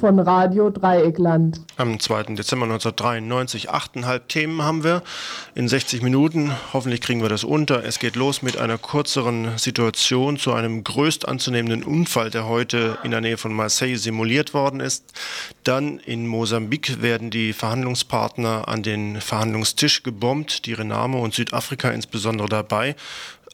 Von Radio Dreieckland. Am 2. Dezember 1993, 8,5 Themen haben wir in 60 Minuten. Hoffentlich kriegen wir das unter. Es geht los mit einer kürzeren Situation zu einem größt anzunehmenden Unfall, der heute in der Nähe von Marseille simuliert worden ist. Dann in Mosambik werden die Verhandlungspartner an den Verhandlungstisch gebombt, die Renamo und Südafrika insbesondere dabei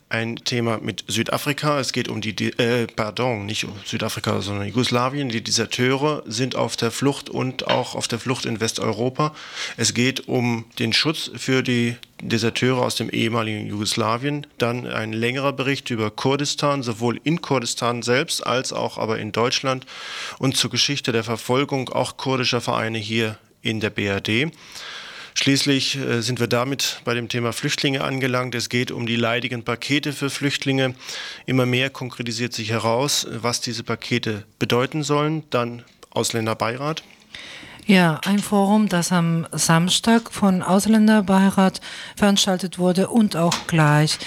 ein Thema mit Südafrika. Es geht um die, äh, pardon, nicht um Südafrika, sondern Jugoslawien. Die Deserteure sind auf der Flucht und auch auf der Flucht in Westeuropa. Es geht um den Schutz für die Deserteure aus dem ehemaligen Jugoslawien. Dann ein längerer Bericht über Kurdistan, sowohl in Kurdistan selbst als auch aber in Deutschland und zur Geschichte der Verfolgung auch kurdischer Vereine hier in der BRD. Schließlich äh, sind wir damit bei dem Thema Flüchtlinge angelangt. Es geht um die leidigen Pakete für Flüchtlinge. Immer mehr konkretisiert sich heraus, was diese Pakete bedeuten sollen. Dann Ausländerbeirat. Ja, ein Forum, das am Samstag von Ausländerbeirat veranstaltet wurde und auch gleich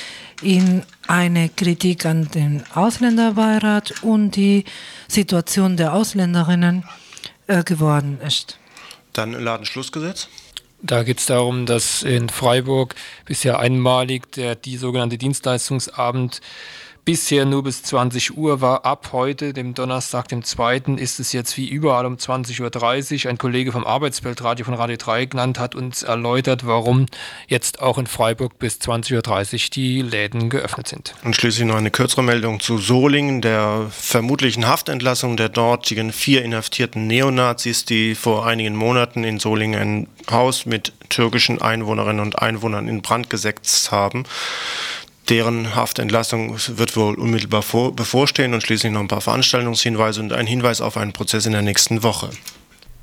in eine Kritik an den Ausländerbeirat und die Situation der Ausländerinnen äh, geworden ist. Dann Ladenschlussgesetz. Da geht es darum, dass in Freiburg bisher einmalig der die sogenannte Dienstleistungsabend bisher nur bis 20 Uhr war. Ab heute, dem Donnerstag, dem 2., ist es jetzt wie überall um 20.30 Uhr. Ein Kollege vom Arbeitsweltradio von Radio 3 genannt hat uns erläutert, warum jetzt auch in Freiburg bis 20.30 Uhr die Läden geöffnet sind. Und schließlich noch eine kürzere Meldung zu Solingen, der vermutlichen Haftentlassung der dortigen vier inhaftierten Neonazis, die vor einigen Monaten in Solingen ein Haus mit türkischen Einwohnerinnen und Einwohnern in Brand gesetzt haben. Deren Haftentlassung wird wohl unmittelbar vor, bevorstehen und schließlich noch ein paar Veranstaltungshinweise und ein Hinweis auf einen Prozess in der nächsten Woche.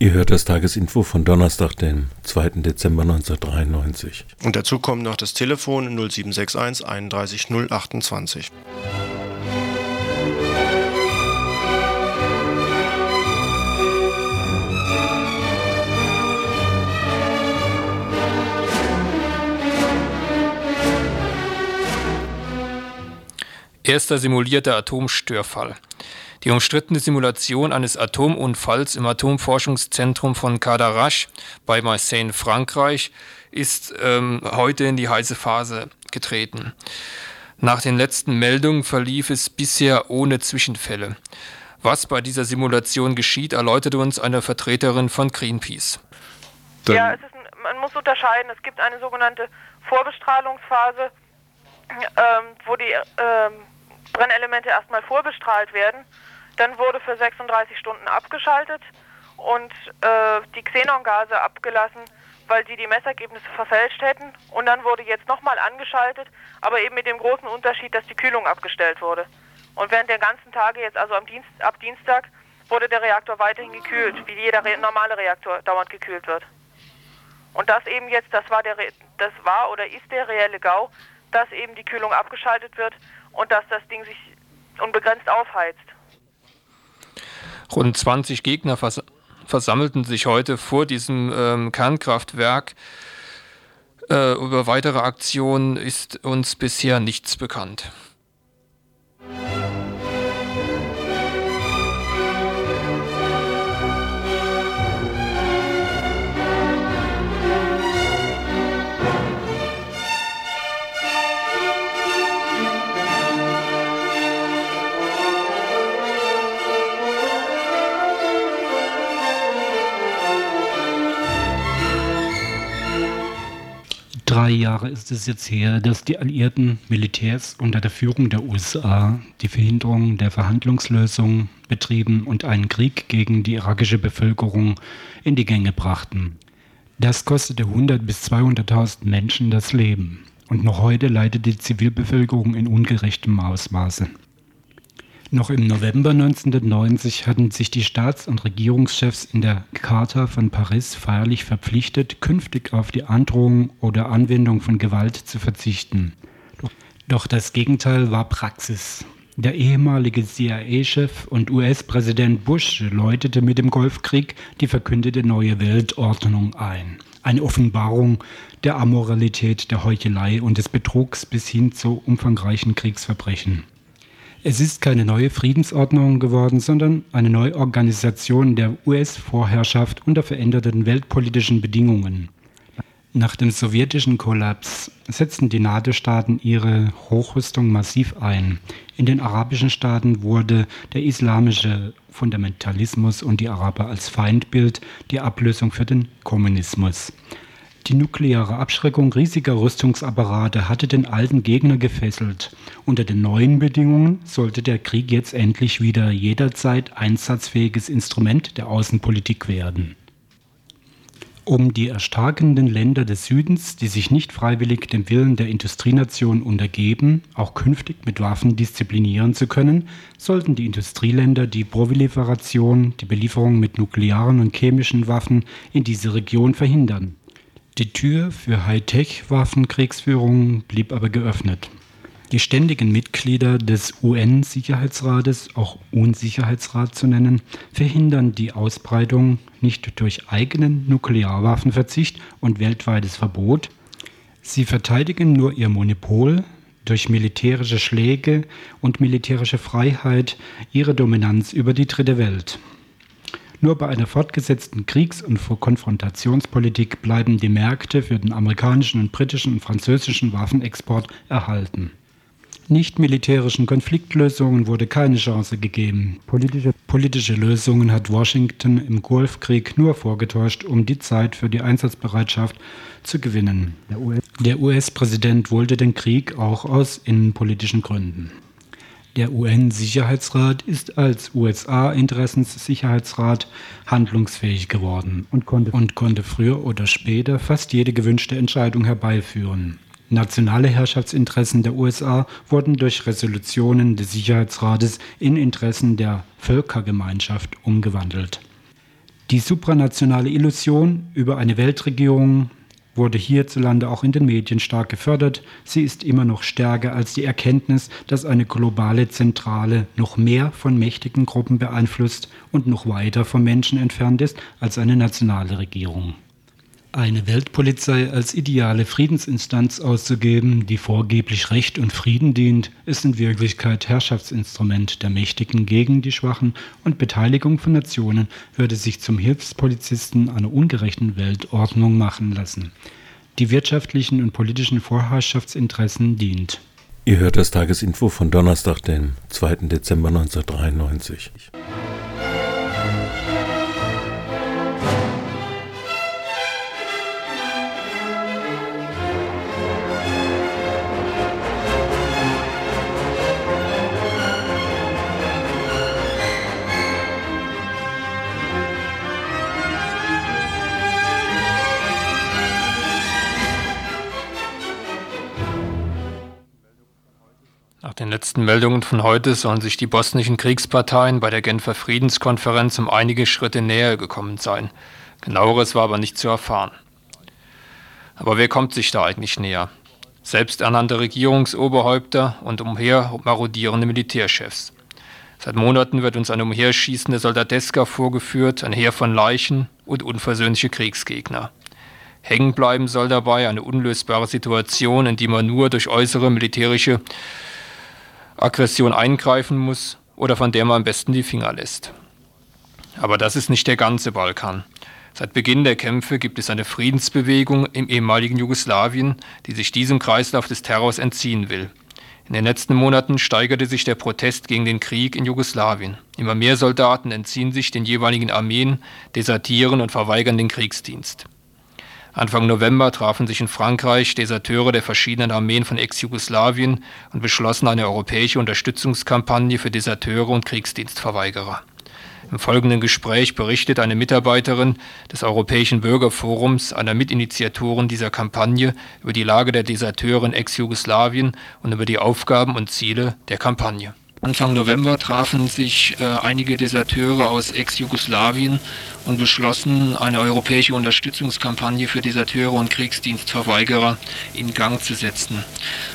Ihr hört das Tagesinfo von Donnerstag, den 2. Dezember 1993. Und dazu kommt noch das Telefon 0761 31 028. Erster simulierter Atomstörfall. Die umstrittene Simulation eines Atomunfalls im Atomforschungszentrum von Cadarache bei Marseille, Frankreich, ist ähm, heute in die heiße Phase getreten. Nach den letzten Meldungen verlief es bisher ohne Zwischenfälle. Was bei dieser Simulation geschieht, erläuterte uns eine Vertreterin von Greenpeace. Ja, ein, man muss unterscheiden. Es gibt eine sogenannte Vorbestrahlungsphase, ähm, wo die ähm, Brennelemente erstmal vorbestrahlt werden. Dann wurde für 36 Stunden abgeschaltet und äh, die Xenongase abgelassen, weil sie die Messergebnisse verfälscht hätten. Und dann wurde jetzt nochmal angeschaltet, aber eben mit dem großen Unterschied, dass die Kühlung abgestellt wurde. Und während der ganzen Tage, jetzt also Dienst, ab Dienstag, wurde der Reaktor weiterhin gekühlt, wie jeder Re normale Reaktor dauernd gekühlt wird. Und das eben jetzt, das war der, das war oder ist der reelle GAU, dass eben die Kühlung abgeschaltet wird und dass das Ding sich unbegrenzt aufheizt. Rund 20 Gegner vers versammelten sich heute vor diesem ähm, Kernkraftwerk. Äh, über weitere Aktionen ist uns bisher nichts bekannt. Drei Jahre ist es jetzt her, dass die alliierten Militärs unter der Führung der USA die Verhinderung der Verhandlungslösung betrieben und einen Krieg gegen die irakische Bevölkerung in die Gänge brachten. Das kostete 100 bis 200.000 Menschen das Leben. Und noch heute leidet die Zivilbevölkerung in ungerechtem Ausmaße. Noch im November 1990 hatten sich die Staats- und Regierungschefs in der Charta von Paris feierlich verpflichtet, künftig auf die Androhung oder Anwendung von Gewalt zu verzichten. Doch das Gegenteil war Praxis. Der ehemalige CIA-Chef und US-Präsident Bush läutete mit dem Golfkrieg die verkündete neue Weltordnung ein. Eine Offenbarung der Amoralität, der Heuchelei und des Betrugs bis hin zu umfangreichen Kriegsverbrechen. Es ist keine neue Friedensordnung geworden, sondern eine Neuorganisation der US-Vorherrschaft unter veränderten weltpolitischen Bedingungen. Nach dem sowjetischen Kollaps setzten die NATO-Staaten ihre Hochrüstung massiv ein. In den arabischen Staaten wurde der islamische Fundamentalismus und die Araber als Feindbild die Ablösung für den Kommunismus. Die nukleare Abschreckung riesiger Rüstungsapparate hatte den alten Gegner gefesselt. Unter den neuen Bedingungen sollte der Krieg jetzt endlich wieder jederzeit einsatzfähiges Instrument der Außenpolitik werden. Um die erstarkenden Länder des Südens, die sich nicht freiwillig dem Willen der Industrienation untergeben, auch künftig mit Waffen disziplinieren zu können, sollten die Industrieländer die Proliferation, die Belieferung mit nuklearen und chemischen Waffen in diese Region verhindern. Die Tür für Hightech-Waffenkriegsführung blieb aber geöffnet. Die ständigen Mitglieder des UN-Sicherheitsrates, auch Unsicherheitsrat zu nennen, verhindern die Ausbreitung nicht durch eigenen Nuklearwaffenverzicht und weltweites Verbot. Sie verteidigen nur ihr Monopol durch militärische Schläge und militärische Freiheit ihre Dominanz über die dritte Welt. Nur bei einer fortgesetzten Kriegs- und Konfrontationspolitik bleiben die Märkte für den amerikanischen und britischen und französischen Waffenexport erhalten. Nicht-militärischen Konfliktlösungen wurde keine Chance gegeben. Politische, politische Lösungen hat Washington im Golfkrieg nur vorgetäuscht, um die Zeit für die Einsatzbereitschaft zu gewinnen. Der US-Präsident wollte den Krieg auch aus innenpolitischen Gründen. Der UN-Sicherheitsrat ist als USA-Interessenssicherheitsrat handlungsfähig geworden und konnte, und konnte früher oder später fast jede gewünschte Entscheidung herbeiführen. Nationale Herrschaftsinteressen der USA wurden durch Resolutionen des Sicherheitsrates in Interessen der Völkergemeinschaft umgewandelt. Die supranationale Illusion über eine Weltregierung wurde hierzulande auch in den Medien stark gefördert. Sie ist immer noch stärker als die Erkenntnis, dass eine globale Zentrale noch mehr von mächtigen Gruppen beeinflusst und noch weiter vom Menschen entfernt ist als eine nationale Regierung eine Weltpolizei als ideale Friedensinstanz auszugeben, die vorgeblich Recht und Frieden dient, ist in Wirklichkeit Herrschaftsinstrument der Mächtigen gegen die Schwachen und Beteiligung von Nationen würde sich zum Hilfspolizisten einer ungerechten Weltordnung machen lassen, die wirtschaftlichen und politischen Vorherrschaftsinteressen dient. Ihr hört das Tagesinfo von Donnerstag, den 2. Dezember 1993. den letzten Meldungen von heute sollen sich die bosnischen Kriegsparteien bei der Genfer Friedenskonferenz um einige Schritte näher gekommen sein. Genaueres war aber nicht zu erfahren. Aber wer kommt sich da eigentlich näher? Selbsternannte Regierungsoberhäupter und umher marodierende Militärchefs. Seit Monaten wird uns eine umherschießende Soldateska vorgeführt, ein Heer von Leichen und unversöhnliche Kriegsgegner. Hängen bleiben soll dabei eine unlösbare Situation, in die man nur durch äußere militärische Aggression eingreifen muss oder von der man am besten die Finger lässt. Aber das ist nicht der ganze Balkan. Seit Beginn der Kämpfe gibt es eine Friedensbewegung im ehemaligen Jugoslawien, die sich diesem Kreislauf des Terrors entziehen will. In den letzten Monaten steigerte sich der Protest gegen den Krieg in Jugoslawien. Immer mehr Soldaten entziehen sich den jeweiligen Armeen, desertieren und verweigern den Kriegsdienst. Anfang November trafen sich in Frankreich Deserteure der verschiedenen Armeen von Ex-Jugoslawien und beschlossen eine europäische Unterstützungskampagne für Deserteure und Kriegsdienstverweigerer. Im folgenden Gespräch berichtet eine Mitarbeiterin des Europäischen Bürgerforums, einer Mitinitiatoren dieser Kampagne, über die Lage der Deserteure in Ex-Jugoslawien und über die Aufgaben und Ziele der Kampagne. Anfang November trafen sich äh, einige Deserteure aus Ex-Jugoslawien und beschlossen, eine europäische Unterstützungskampagne für Deserteure und Kriegsdienstverweigerer in Gang zu setzen.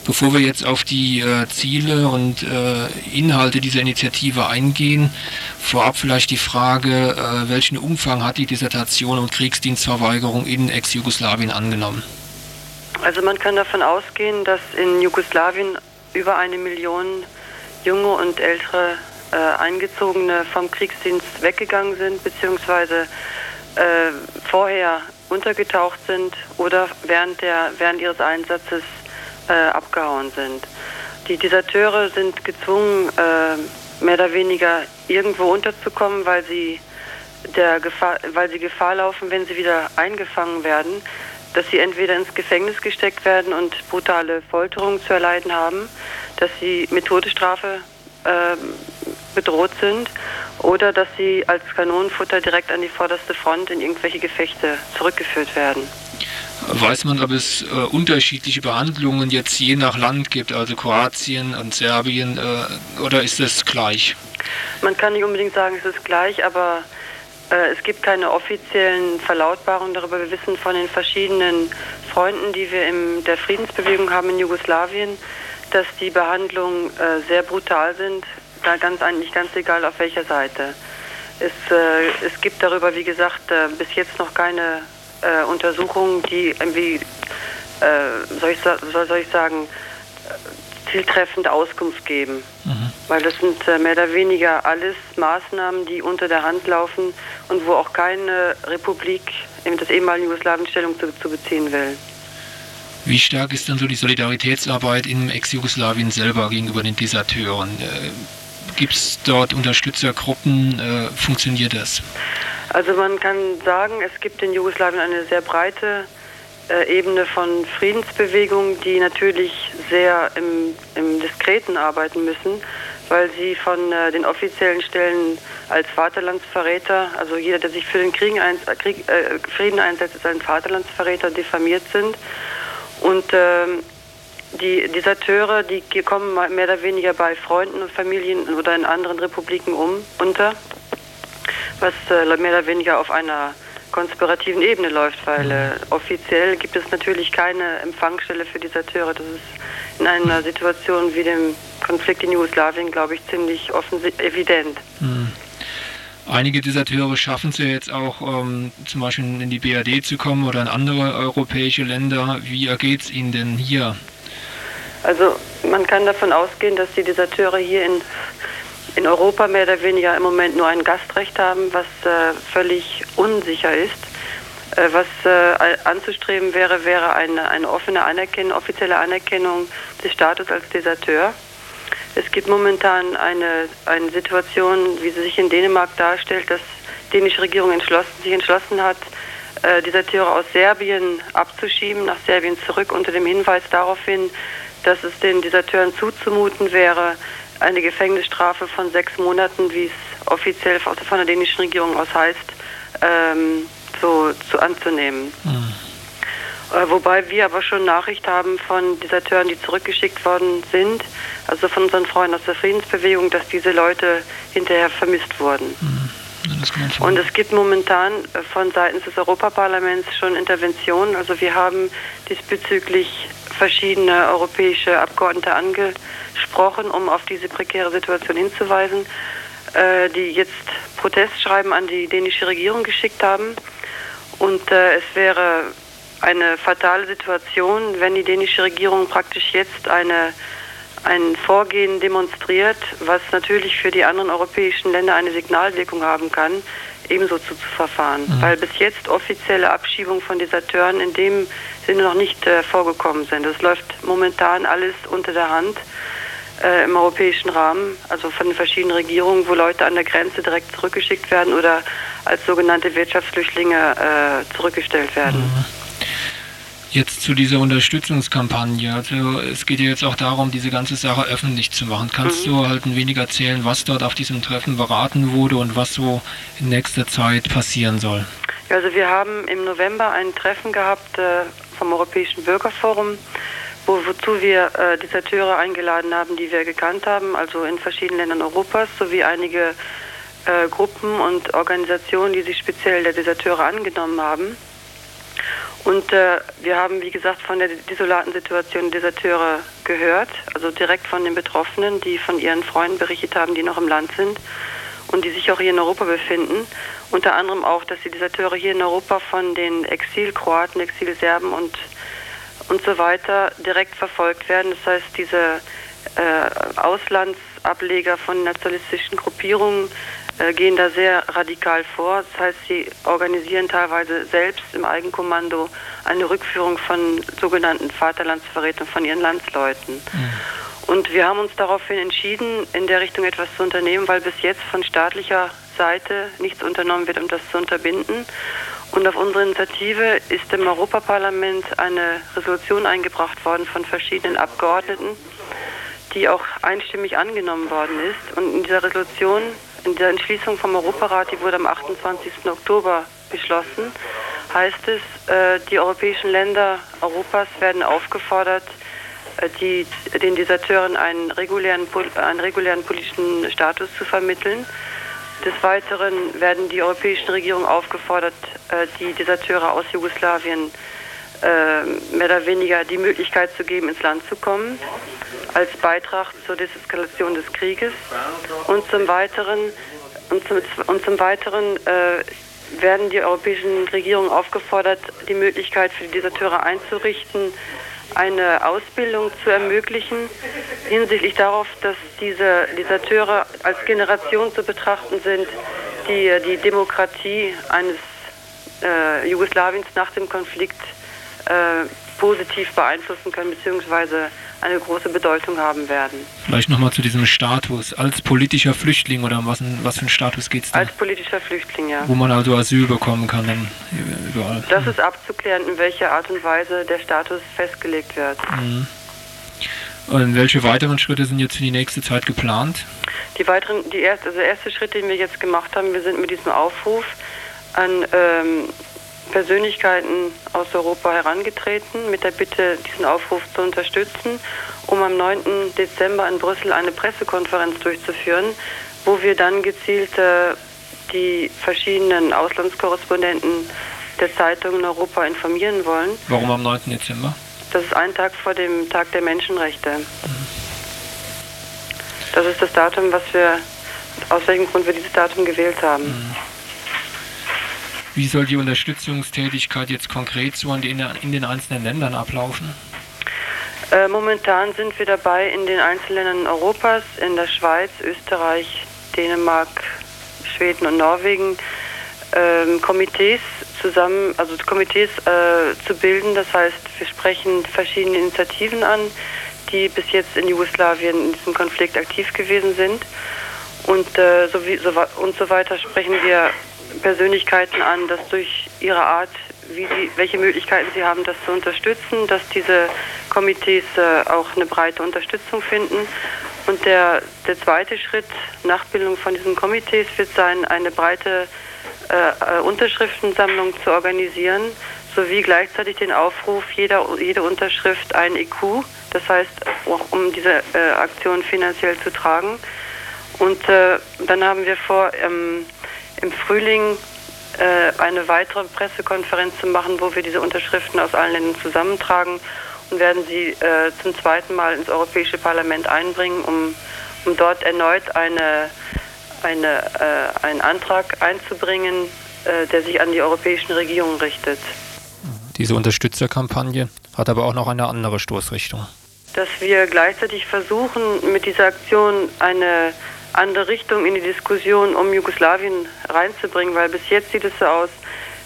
Bevor wir jetzt auf die äh, Ziele und äh, Inhalte dieser Initiative eingehen, vorab vielleicht die Frage, äh, welchen Umfang hat die Desertation und Kriegsdienstverweigerung in Ex-Jugoslawien angenommen? Also man kann davon ausgehen, dass in Jugoslawien über eine Million junge und ältere äh, Eingezogene vom Kriegsdienst weggegangen sind, beziehungsweise äh, vorher untergetaucht sind oder während, der, während ihres Einsatzes äh, abgehauen sind. Die Deserteure sind gezwungen, äh, mehr oder weniger irgendwo unterzukommen, weil sie der Gefahr, weil sie Gefahr laufen, wenn sie wieder eingefangen werden, dass sie entweder ins Gefängnis gesteckt werden und brutale Folterungen zu erleiden haben, dass sie mit Todesstrafe äh, bedroht sind oder dass sie als Kanonenfutter direkt an die vorderste Front in irgendwelche Gefechte zurückgeführt werden. Weiß man, ob es äh, unterschiedliche Behandlungen jetzt je nach Land gibt, also Kroatien und Serbien, äh, oder ist es gleich? Man kann nicht unbedingt sagen, es ist gleich, aber äh, es gibt keine offiziellen Verlautbarungen darüber. Wir wissen von den verschiedenen Freunden, die wir in der Friedensbewegung haben in Jugoslawien, dass die Behandlungen äh, sehr brutal sind, da ganz eigentlich ganz egal auf welcher Seite. Es, äh, es gibt darüber, wie gesagt, äh, bis jetzt noch keine äh, Untersuchungen, die irgendwie, äh, soll, ich, soll ich sagen, zieltreffend Auskunft geben. Mhm. Weil das sind äh, mehr oder weniger alles Maßnahmen, die unter der Hand laufen und wo auch keine Republik in das ehemalige Jugoslawien Stellung zu, zu beziehen will. Wie stark ist dann so die Solidaritätsarbeit im Ex-Jugoslawien selber gegenüber den Deserteuren? Äh, Gibt es dort Unterstützergruppen? Äh, funktioniert das? Also man kann sagen, es gibt in Jugoslawien eine sehr breite äh, Ebene von Friedensbewegungen, die natürlich sehr im, im Diskreten arbeiten müssen, weil sie von äh, den offiziellen Stellen als Vaterlandsverräter, also jeder, der sich für den Krieg, Krieg, äh, Frieden einsetzt, ist ein Vaterlandsverräter, diffamiert sind. Und ähm, die Deserteure, die kommen mehr oder weniger bei Freunden und Familien oder in anderen Republiken um, unter, was äh, mehr oder weniger auf einer konspirativen Ebene läuft, weil mhm. äh, offiziell gibt es natürlich keine Empfangsstelle für Deserteure. Das ist in einer Situation wie dem Konflikt in Jugoslawien, glaube ich, ziemlich evident. Mhm. Einige Deserteure schaffen es ja jetzt auch, ähm, zum Beispiel in die BRD zu kommen oder in andere europäische Länder. Wie ergeht es Ihnen denn hier? Also man kann davon ausgehen, dass die Deserteure hier in in Europa mehr oder weniger im Moment nur ein Gastrecht haben, was äh, völlig unsicher ist. Äh, was äh, anzustreben wäre, wäre eine, eine offene Anerkennung, offizielle Anerkennung des Status als Deserteur. Es gibt momentan eine, eine Situation, wie sie sich in Dänemark darstellt, dass die dänische Regierung entschlossen, sich entschlossen hat, äh, Deserteure aus Serbien abzuschieben, nach Serbien zurück, unter dem Hinweis darauf hin, dass es den Deserteuren zuzumuten wäre, eine Gefängnisstrafe von sechs Monaten, wie es offiziell von der dänischen Regierung aus heißt, ähm, so, zu anzunehmen. Mhm. Äh, wobei wir aber schon Nachricht haben von Deserteuren, die zurückgeschickt worden sind, also von unseren Freunden aus der Friedensbewegung, dass diese Leute hinterher vermisst wurden. Mhm. Und es gibt momentan äh, von seitens des Europaparlaments schon Interventionen. Also wir haben diesbezüglich verschiedene europäische Abgeordnete angesprochen, um auf diese prekäre Situation hinzuweisen, äh, die jetzt Protestschreiben an die dänische Regierung geschickt haben. Und es wäre eine fatale Situation, wenn die dänische Regierung praktisch jetzt eine, ein Vorgehen demonstriert, was natürlich für die anderen europäischen Länder eine Signalwirkung haben kann, ebenso zu, zu verfahren. Mhm. Weil bis jetzt offizielle Abschiebung von Deserteuren in dem Sinne noch nicht äh, vorgekommen sind. Es läuft momentan alles unter der Hand äh, im europäischen Rahmen, also von den verschiedenen Regierungen, wo Leute an der Grenze direkt zurückgeschickt werden oder als sogenannte Wirtschaftsflüchtlinge äh, zurückgestellt werden. Mhm. Jetzt zu dieser Unterstützungskampagne. Also es geht ja jetzt auch darum, diese ganze Sache öffentlich zu machen. Kannst mhm. du halt ein wenig erzählen, was dort auf diesem Treffen beraten wurde und was so in nächster Zeit passieren soll? Ja, also wir haben im November ein Treffen gehabt äh, vom Europäischen Bürgerforum, wo, wozu wir äh, Deserteure eingeladen haben, die wir gekannt haben, also in verschiedenen Ländern Europas, sowie einige äh, Gruppen und Organisationen, die sich speziell der Deserteure angenommen haben. Und äh, wir haben, wie gesagt, von der desolaten Situation Deserteure gehört, also direkt von den Betroffenen, die von ihren Freunden berichtet haben, die noch im Land sind und die sich auch hier in Europa befinden. Unter anderem auch, dass die Deserteure hier in Europa von den Exilkroaten, Exilserben und, und so weiter direkt verfolgt werden. Das heißt, diese äh, Auslands- Ableger von nationalistischen Gruppierungen äh, gehen da sehr radikal vor. Das heißt, sie organisieren teilweise selbst im Eigenkommando eine Rückführung von sogenannten Vaterlandsverrätern von ihren Landsleuten. Mhm. Und wir haben uns daraufhin entschieden, in der Richtung etwas zu unternehmen, weil bis jetzt von staatlicher Seite nichts unternommen wird, um das zu unterbinden. Und auf unsere Initiative ist im Europaparlament eine Resolution eingebracht worden von verschiedenen Abgeordneten, die auch einstimmig angenommen worden ist. Und in dieser Resolution, in der Entschließung vom Europarat, die wurde am 28. Oktober beschlossen, heißt es, äh, die europäischen Länder Europas werden aufgefordert, äh, die, den Deserteuren einen regulären, einen regulären politischen Status zu vermitteln des Weiteren werden die europäischen Regierungen aufgefordert, äh, die Deserteure aus Jugoslawien mehr oder weniger die Möglichkeit zu geben, ins Land zu kommen, als Beitrag zur Deseskalation des Krieges. Und zum Weiteren, und zum, und zum Weiteren äh, werden die europäischen Regierungen aufgefordert, die Möglichkeit für die Deserteure einzurichten, eine Ausbildung zu ermöglichen, hinsichtlich darauf, dass diese Deserteure als Generation zu betrachten sind, die die Demokratie eines äh, Jugoslawiens nach dem Konflikt äh, positiv beeinflussen können, beziehungsweise eine große Bedeutung haben werden. Vielleicht nochmal zu diesem Status. Als politischer Flüchtling oder was, was für einen Status geht es da? Als politischer Flüchtling, ja. Wo man also Asyl bekommen kann dann überall. Das ist abzuklären, in welcher Art und Weise der Status festgelegt wird. Mhm. Und welche weiteren Schritte sind jetzt für die nächste Zeit geplant? Die weiteren, die erste, also der erste Schritt, den wir jetzt gemacht haben, wir sind mit diesem Aufruf an ähm, Persönlichkeiten aus Europa herangetreten mit der Bitte, diesen Aufruf zu unterstützen, um am 9. Dezember in Brüssel eine Pressekonferenz durchzuführen, wo wir dann gezielt äh, die verschiedenen Auslandskorrespondenten der Zeitungen in Europa informieren wollen. Warum am 9. Dezember? Das ist ein Tag vor dem Tag der Menschenrechte. Das ist das Datum, was wir, aus welchem Grund wir dieses Datum gewählt haben. Mhm. Wie soll die Unterstützungstätigkeit jetzt konkret so in den einzelnen Ländern ablaufen? Äh, momentan sind wir dabei, in den Einzelländern Europas, in der Schweiz, Österreich, Dänemark, Schweden und Norwegen, ähm, Komitees zusammen, also Komitees äh, zu bilden. Das heißt, wir sprechen verschiedene Initiativen an, die bis jetzt in Jugoslawien in diesem Konflikt aktiv gewesen sind. Und, äh, so, wie, so, und so weiter sprechen wir Persönlichkeiten an, dass durch ihre Art, wie sie, welche Möglichkeiten sie haben, das zu unterstützen, dass diese Komitees äh, auch eine breite Unterstützung finden. Und der, der zweite Schritt nach Bildung von diesen Komitees wird sein, eine breite äh, äh Unterschriftensammlung zu organisieren, sowie gleichzeitig den Aufruf, jeder, jede Unterschrift ein IQ, das heißt, auch um diese äh, Aktion finanziell zu tragen. Und äh, dann haben wir vor, ähm, im Frühling äh, eine weitere Pressekonferenz zu machen, wo wir diese Unterschriften aus allen Ländern zusammentragen und werden sie äh, zum zweiten Mal ins Europäische Parlament einbringen, um, um dort erneut eine, eine, äh, einen Antrag einzubringen, der sich an die europäischen Regierungen richtet. Diese Unterstützerkampagne hat aber auch noch eine andere Stoßrichtung. Dass wir gleichzeitig versuchen, mit dieser Aktion eine andere Richtung in die Diskussion um Jugoslawien reinzubringen, weil bis jetzt sieht es so aus,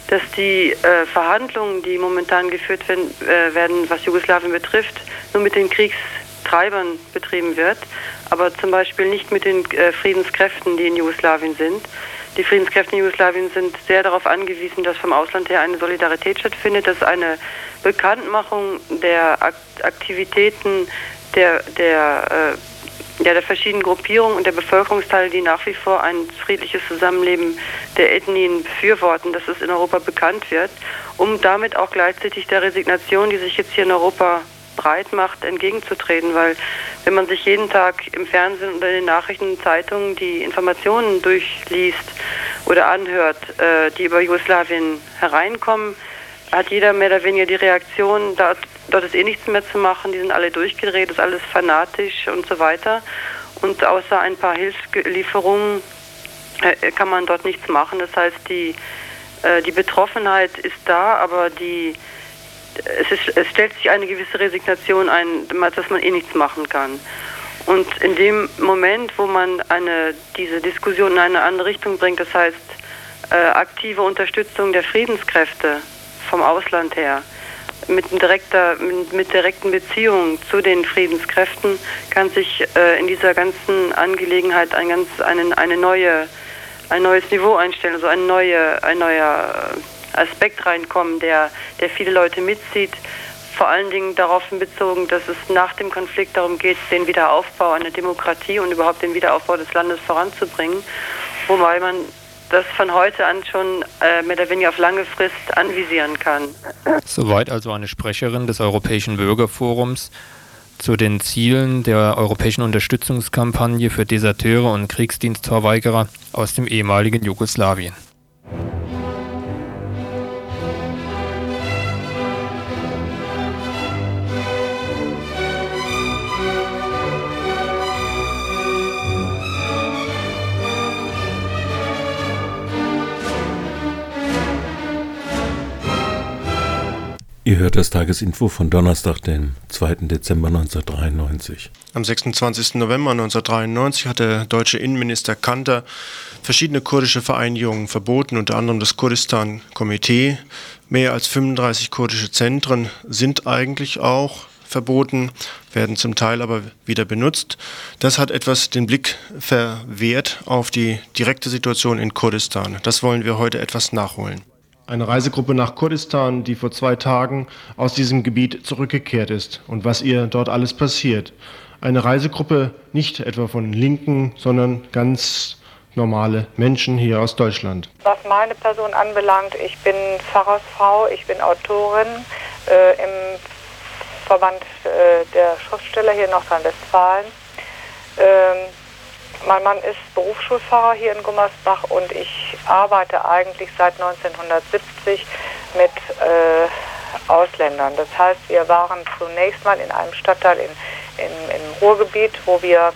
dass die äh, Verhandlungen, die momentan geführt werden, äh, werden, was Jugoslawien betrifft, nur mit den Kriegstreibern betrieben wird, aber zum Beispiel nicht mit den äh, Friedenskräften, die in Jugoslawien sind. Die Friedenskräfte in Jugoslawien sind sehr darauf angewiesen, dass vom Ausland her eine Solidarität stattfindet, dass eine Bekanntmachung der Aktivitäten der, der äh, ja, der verschiedenen Gruppierungen und der Bevölkerungsteile, die nach wie vor ein friedliches Zusammenleben der Ethnien befürworten, dass es in Europa bekannt wird, um damit auch gleichzeitig der Resignation, die sich jetzt hier in Europa breit macht, entgegenzutreten, weil wenn man sich jeden Tag im Fernsehen oder in den Nachrichten und Zeitungen die Informationen durchliest oder anhört, äh, die über Jugoslawien hereinkommen, hat jeder mehr oder weniger die Reaktion, dort, dort ist eh nichts mehr zu machen, die sind alle durchgedreht, ist alles fanatisch und so weiter. Und außer ein paar Hilfslieferungen äh, kann man dort nichts machen. Das heißt, die, äh, die Betroffenheit ist da, aber die, es, ist, es stellt sich eine gewisse Resignation ein, dass man eh nichts machen kann. Und in dem Moment, wo man eine, diese Diskussion in eine andere Richtung bringt, das heißt äh, aktive Unterstützung der Friedenskräfte vom Ausland her, mit, direkter, mit, direkten Beziehungen zu den Friedenskräften, kann sich äh, in dieser ganzen Angelegenheit ein, ganz, eine, eine neue, ein neues Niveau einstellen, also ein, neue, ein neuer Aspekt reinkommen, der, der viele Leute mitzieht. Vor allen Dingen darauf bezogen, dass es nach dem Konflikt darum geht, den Wiederaufbau einer Demokratie und überhaupt den Wiederaufbau des Landes voranzubringen, wobei man das von heute an schon äh, mehr oder weniger auf lange Frist anvisieren kann. Soweit also eine Sprecherin des Europäischen Bürgerforums zu den Zielen der europäischen Unterstützungskampagne für Deserteure und Kriegsdienstverweigerer aus dem ehemaligen Jugoslawien. Ihr hört das Tagesinfo von Donnerstag, den 2. Dezember 1993. Am 26. November 1993 hat der deutsche Innenminister Kanter verschiedene kurdische Vereinigungen verboten, unter anderem das Kurdistan-Komitee. Mehr als 35 kurdische Zentren sind eigentlich auch verboten, werden zum Teil aber wieder benutzt. Das hat etwas den Blick verwehrt auf die direkte Situation in Kurdistan. Das wollen wir heute etwas nachholen. Eine Reisegruppe nach Kurdistan, die vor zwei Tagen aus diesem Gebiet zurückgekehrt ist und was ihr dort alles passiert. Eine Reisegruppe nicht etwa von Linken, sondern ganz normale Menschen hier aus Deutschland. Was meine Person anbelangt, ich bin Pfarrersfrau, ich bin Autorin äh, im Verband äh, der Schriftsteller hier in Nordrhein-Westfalen. Ähm, mein Mann ist Berufsschulfahrer hier in Gummersbach und ich arbeite eigentlich seit 1970 mit äh, Ausländern. Das heißt, wir waren zunächst mal in einem Stadtteil in, in, im Ruhrgebiet, wo wir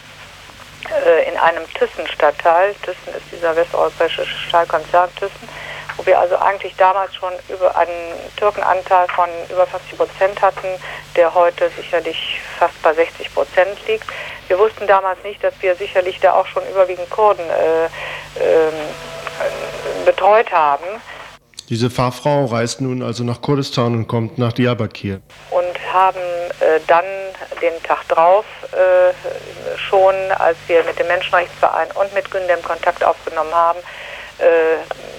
äh, in einem Thyssen-Stadtteil, Thyssen ist dieser westeuropäische Stahlkonzern Thyssen, wo wir also eigentlich damals schon über einen Türkenanteil von über 50 Prozent hatten, der heute sicherlich fast bei 60 Prozent liegt. Wir wussten damals nicht, dass wir sicherlich da auch schon überwiegend Kurden äh, äh, betreut haben. Diese Fahrfrau reist nun also nach Kurdistan und kommt nach Diyarbakir. Und haben äh, dann den Tag drauf äh, schon, als wir mit dem Menschenrechtsverein und mit Gündem Kontakt aufgenommen haben,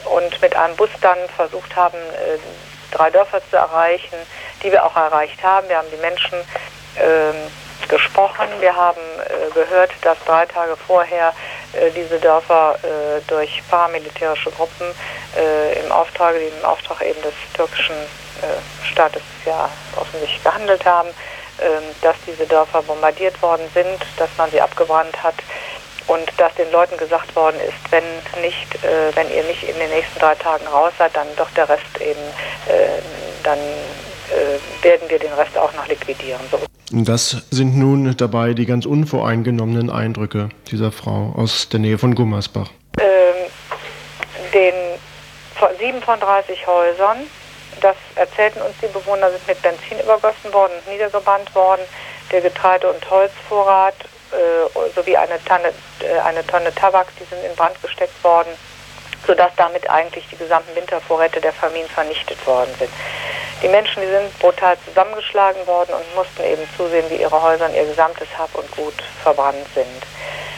und mit einem Bus dann versucht haben, äh, drei Dörfer zu erreichen, die wir auch erreicht haben. Wir haben die Menschen äh, gesprochen. Wir haben äh, gehört, dass drei Tage vorher äh, diese Dörfer äh, durch paramilitärische Gruppen im Auftrag, die im Auftrag eben des türkischen Staates ja offensichtlich gehandelt haben, ähm, dass diese Dörfer bombardiert worden sind, dass man sie abgebrannt hat und dass den Leuten gesagt worden ist, wenn nicht, äh, wenn ihr nicht in den nächsten drei Tagen raus seid, dann doch der Rest eben, äh, dann äh, werden wir den Rest auch noch liquidieren. So. Das sind nun dabei die ganz unvoreingenommenen Eindrücke dieser Frau aus der Nähe von Gummersbach. Ähm, den sieben von 30 Häusern, das erzählten uns die Bewohner, sind mit Benzin übergossen worden und niedergebrannt worden. Der Getreide- und Holzvorrat äh, sowie eine Tonne, äh, eine Tonne Tabak, die sind in Brand gesteckt worden, sodass damit eigentlich die gesamten Wintervorräte der Familien vernichtet worden sind. Die Menschen, die sind brutal zusammengeschlagen worden und mussten eben zusehen, wie ihre Häuser und ihr gesamtes Hab und Gut verbrannt sind.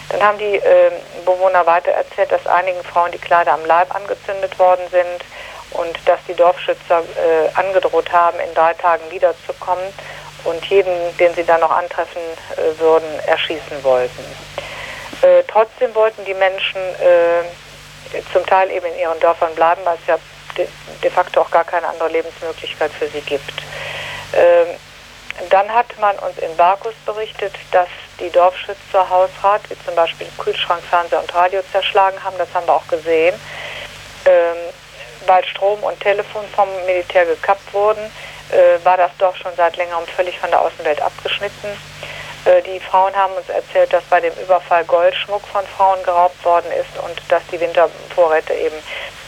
Dann haben die äh, Bewohner weiter erzählt, dass einigen Frauen die Kleider am Leib angezündet worden sind und dass die Dorfschützer äh, angedroht haben, in drei Tagen wiederzukommen und jeden, den sie dann noch antreffen äh, würden, erschießen wollten. Äh, trotzdem wollten die Menschen äh, zum Teil eben in ihren Dörfern bleiben, weil es ja de, de facto auch gar keine andere Lebensmöglichkeit für sie gibt. Ähm, dann hat man uns in Barkus berichtet, dass die Dorfschützer Hausrat, wie zum Beispiel Kühlschrank, Fernseher und Radio zerschlagen haben. Das haben wir auch gesehen. Ähm, weil Strom und Telefon vom Militär gekappt wurden, äh, war das Dorf schon seit längerem völlig von der Außenwelt abgeschnitten. Äh, die Frauen haben uns erzählt, dass bei dem Überfall Goldschmuck von Frauen geraubt worden ist und dass die Wintervorräte eben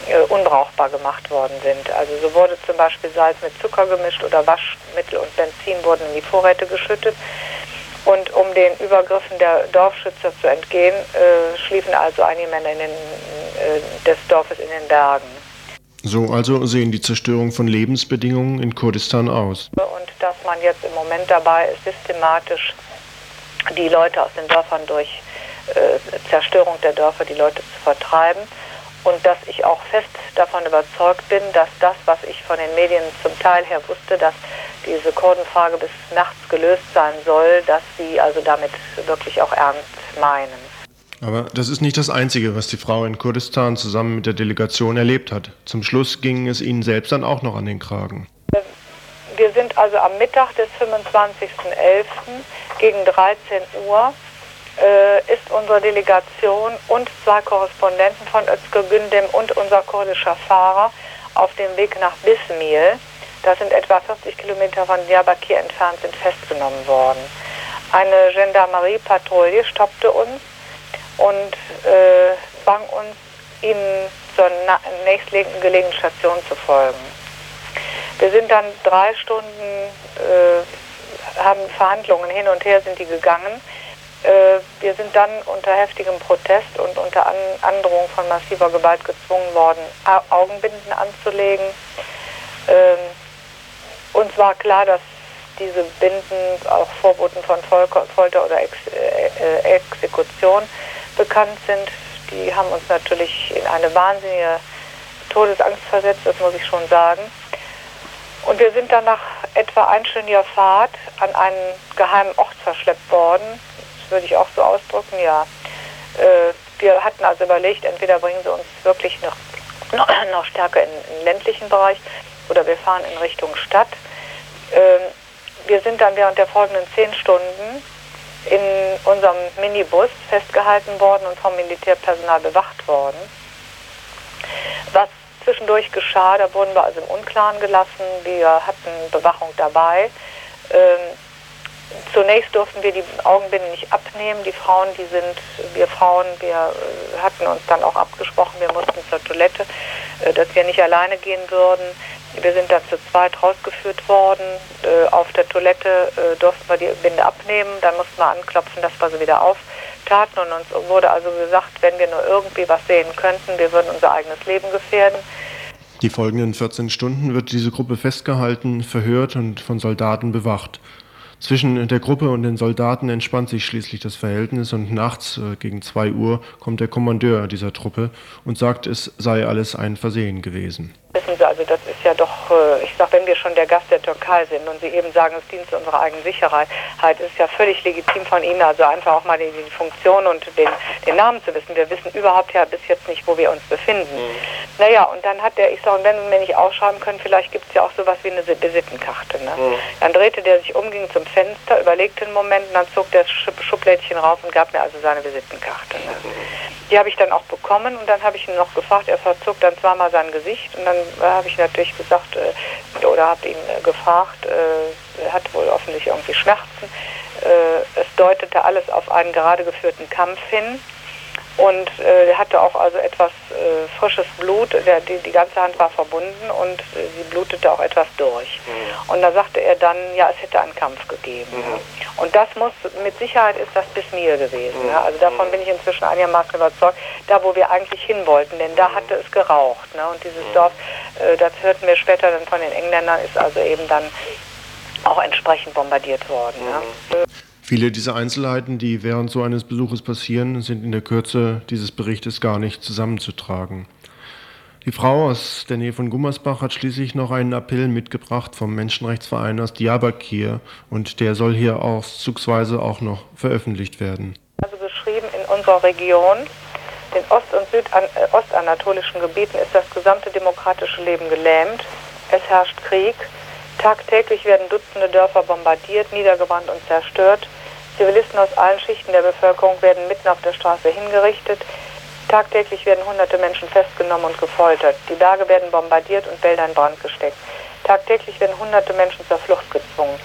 äh, unbrauchbar gemacht worden sind. Also so wurde zum Beispiel Salz mit Zucker gemischt oder Waschmittel und Benzin wurden in die Vorräte geschüttet. Und um den Übergriffen der Dorfschützer zu entgehen, äh, schliefen also einige Männer den, äh, des Dorfes in den Bergen. So also sehen die Zerstörung von Lebensbedingungen in Kurdistan aus. Und dass man jetzt im Moment dabei ist, systematisch die Leute aus den Dörfern durch äh, Zerstörung der Dörfer die Leute zu vertreiben. Und dass ich auch fest davon überzeugt bin, dass das, was ich von den Medien zum Teil her wusste, dass diese Kurdenfrage bis nachts gelöst sein soll, dass sie also damit wirklich auch ernst meinen. Aber das ist nicht das Einzige, was die Frau in Kurdistan zusammen mit der Delegation erlebt hat. Zum Schluss ging es ihnen selbst dann auch noch an den Kragen. Wir sind also am Mittag des 25.11. gegen 13 Uhr äh, ist unsere Delegation und zwei Korrespondenten von Özgür Gündem und unser kurdischer Fahrer auf dem Weg nach Bismil das sind etwa 40 Kilometer von Diyarbakir entfernt, sind festgenommen worden. Eine Gendarmerie-Patrouille stoppte uns und äh, zwang uns, ihnen zur nächstgelegenen Station zu folgen. Wir sind dann drei Stunden, äh, haben Verhandlungen hin und her sind die gegangen. Äh, wir sind dann unter heftigem Protest und unter An Androhung von massiver Gewalt gezwungen worden, Augenbinden anzulegen. Ähm, uns war klar, dass diese Binden auch Vorboten von Folter oder Ex äh, Exekution bekannt sind. Die haben uns natürlich in eine wahnsinnige Todesangst versetzt, das muss ich schon sagen. Und wir sind dann nach etwa einstündiger Fahrt an einen geheimen Ort verschleppt worden. Das würde ich auch so ausdrücken, ja. Äh, wir hatten also überlegt, entweder bringen sie uns wirklich noch, noch, stärker in den ländlichen Bereich oder wir fahren in Richtung Stadt. Ähm, wir sind dann während der folgenden zehn Stunden in unserem Minibus festgehalten worden und vom Militärpersonal bewacht worden. Was zwischendurch geschah, da wurden wir also im Unklaren gelassen. Wir hatten Bewachung dabei. Ähm, zunächst durften wir die Augenbinde nicht abnehmen. Die Frauen, die sind, wir Frauen, wir äh, hatten uns dann auch abgesprochen, wir mussten zur Toilette, äh, dass wir nicht alleine gehen würden. Wir sind dann zu zweit rausgeführt worden. Äh, auf der Toilette äh, durften wir die Binde abnehmen. Dann mussten wir anklopfen, dass wir sie wieder auftaten. Und uns wurde also gesagt, wenn wir nur irgendwie was sehen könnten, wir würden unser eigenes Leben gefährden. Die folgenden 14 Stunden wird diese Gruppe festgehalten, verhört und von Soldaten bewacht. Zwischen der Gruppe und den Soldaten entspannt sich schließlich das Verhältnis und nachts äh, gegen 2 Uhr kommt der Kommandeur dieser Truppe und sagt, es sei alles ein Versehen gewesen. Wissen Sie, also das ist ja doch, äh, ich sag, wenn wir schon der Gast der Türkei sind und Sie eben sagen, es dient zu unserer eigenen Sicherheit, ist ja völlig legitim von Ihnen, also einfach auch mal die, die Funktion und den, den, Namen zu wissen. Wir wissen überhaupt ja bis jetzt nicht, wo wir uns befinden. Mhm. Naja, und dann hat der, ich sage, wenn wir nicht ausschreiben können, vielleicht gibt es ja auch sowas wie eine Visitenkarte. Ne? Mhm. Dann drehte der sich um, ging zum Fenster, überlegte einen Moment und dann zog der Schublädchen rauf und gab mir also seine Visitenkarte. Ne? Mhm. Die habe ich dann auch bekommen und dann habe ich ihn noch gefragt, er verzog dann zweimal sein Gesicht und dann habe ich natürlich gesagt äh, oder habe ihn äh, gefragt, äh, er hat wohl offensichtlich irgendwie Schmerzen. Äh, es deutete alles auf einen gerade geführten Kampf hin. Und äh, er hatte auch also etwas äh, frisches Blut, der, die, die ganze Hand war verbunden und äh, sie blutete auch etwas durch. Mhm. Und da sagte er dann, ja, es hätte einen Kampf gegeben. Mhm. Und das muss, mit Sicherheit ist das bis mir gewesen. Mhm. Ja? Also davon mhm. bin ich inzwischen einigermaßen überzeugt, da wo wir eigentlich hin wollten, denn da mhm. hatte es geraucht. Ne? Und dieses mhm. Dorf, äh, das hörten wir später dann von den Engländern, ist also eben dann auch entsprechend bombardiert worden. Ja? Viele dieser Einzelheiten, die während so eines Besuches passieren, sind in der Kürze dieses Berichtes gar nicht zusammenzutragen. Die Frau aus der Nähe von Gummersbach hat schließlich noch einen Appell mitgebracht vom Menschenrechtsverein aus Diyarbakir und der soll hier auszugsweise auch noch veröffentlicht werden. Also beschrieben in unserer Region, den ost- und süd- äh, Gebieten ist das gesamte demokratische Leben gelähmt. Es herrscht Krieg. Tagtäglich werden Dutzende Dörfer bombardiert, niedergebrannt und zerstört. Zivilisten aus allen Schichten der Bevölkerung werden mitten auf der Straße hingerichtet. Tagtäglich werden hunderte Menschen festgenommen und gefoltert. Die Berge werden bombardiert und Wälder in Brand gesteckt. Tagtäglich werden hunderte Menschen zur Flucht gezwungen.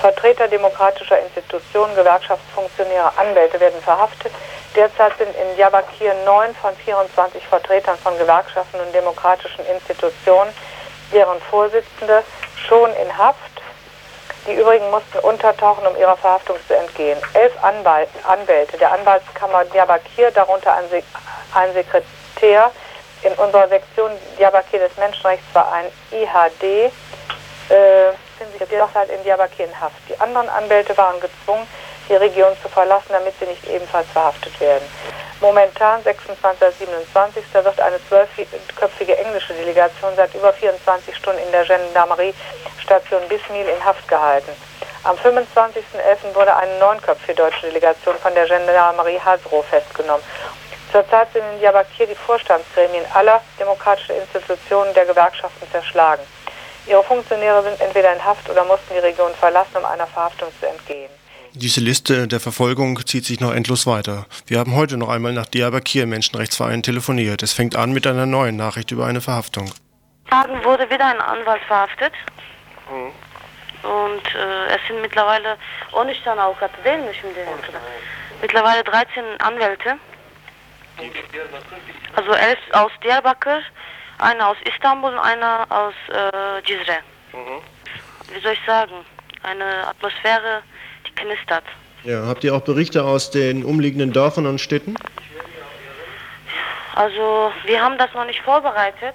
Vertreter demokratischer Institutionen, Gewerkschaftsfunktionäre, Anwälte werden verhaftet. Derzeit sind in Diyarbakir neun von 24 Vertretern von Gewerkschaften und demokratischen Institutionen, deren Vorsitzende schon in Haft Die übrigen mussten untertauchen, um ihrer Verhaftung zu entgehen. Elf Anwal Anwälte der Anwaltskammer Diyarbakir, darunter ein, Se ein Sekretär in unserer Sektion Diyarbakir des Menschenrechtsvereins IHD, äh, sind sich derzeit in Diyarbakir in Haft. Die anderen Anwälte waren gezwungen, die Region zu verlassen, damit sie nicht ebenfalls verhaftet werden. Momentan, 26.27. wird eine zwölfköpfige englische Delegation seit über 24 Stunden in der Gendarmerie-Station Bismil in Haft gehalten. Am 25.11. wurde eine neunköpfige deutsche Delegation von der Gendarmerie Hasro festgenommen. Zurzeit sind in Diyarbakir die Vorstandsgremien aller demokratischen Institutionen der Gewerkschaften zerschlagen. Ihre Funktionäre sind entweder in Haft oder mussten die Region verlassen, um einer Verhaftung zu entgehen. Diese Liste der Verfolgung zieht sich noch endlos weiter. Wir haben heute noch einmal nach Diyarbakir Menschenrechtsverein telefoniert. Es fängt an mit einer neuen Nachricht über eine Verhaftung. Tagen wurde wieder ein Anwalt verhaftet. Mhm. Und äh, es sind mittlerweile 13 tane avukatı değil mi şimdi? Mittlerweile 13 Anwälte. Also elf aus Diyarbakir, einer aus Istanbul und einer aus äh, Cizre. Mhm. Wie soll ich sagen? Eine Atmosphäre, knistert. Ja, habt ihr auch Berichte aus den umliegenden Dörfern und Städten? Also wir haben das noch nicht vorbereitet.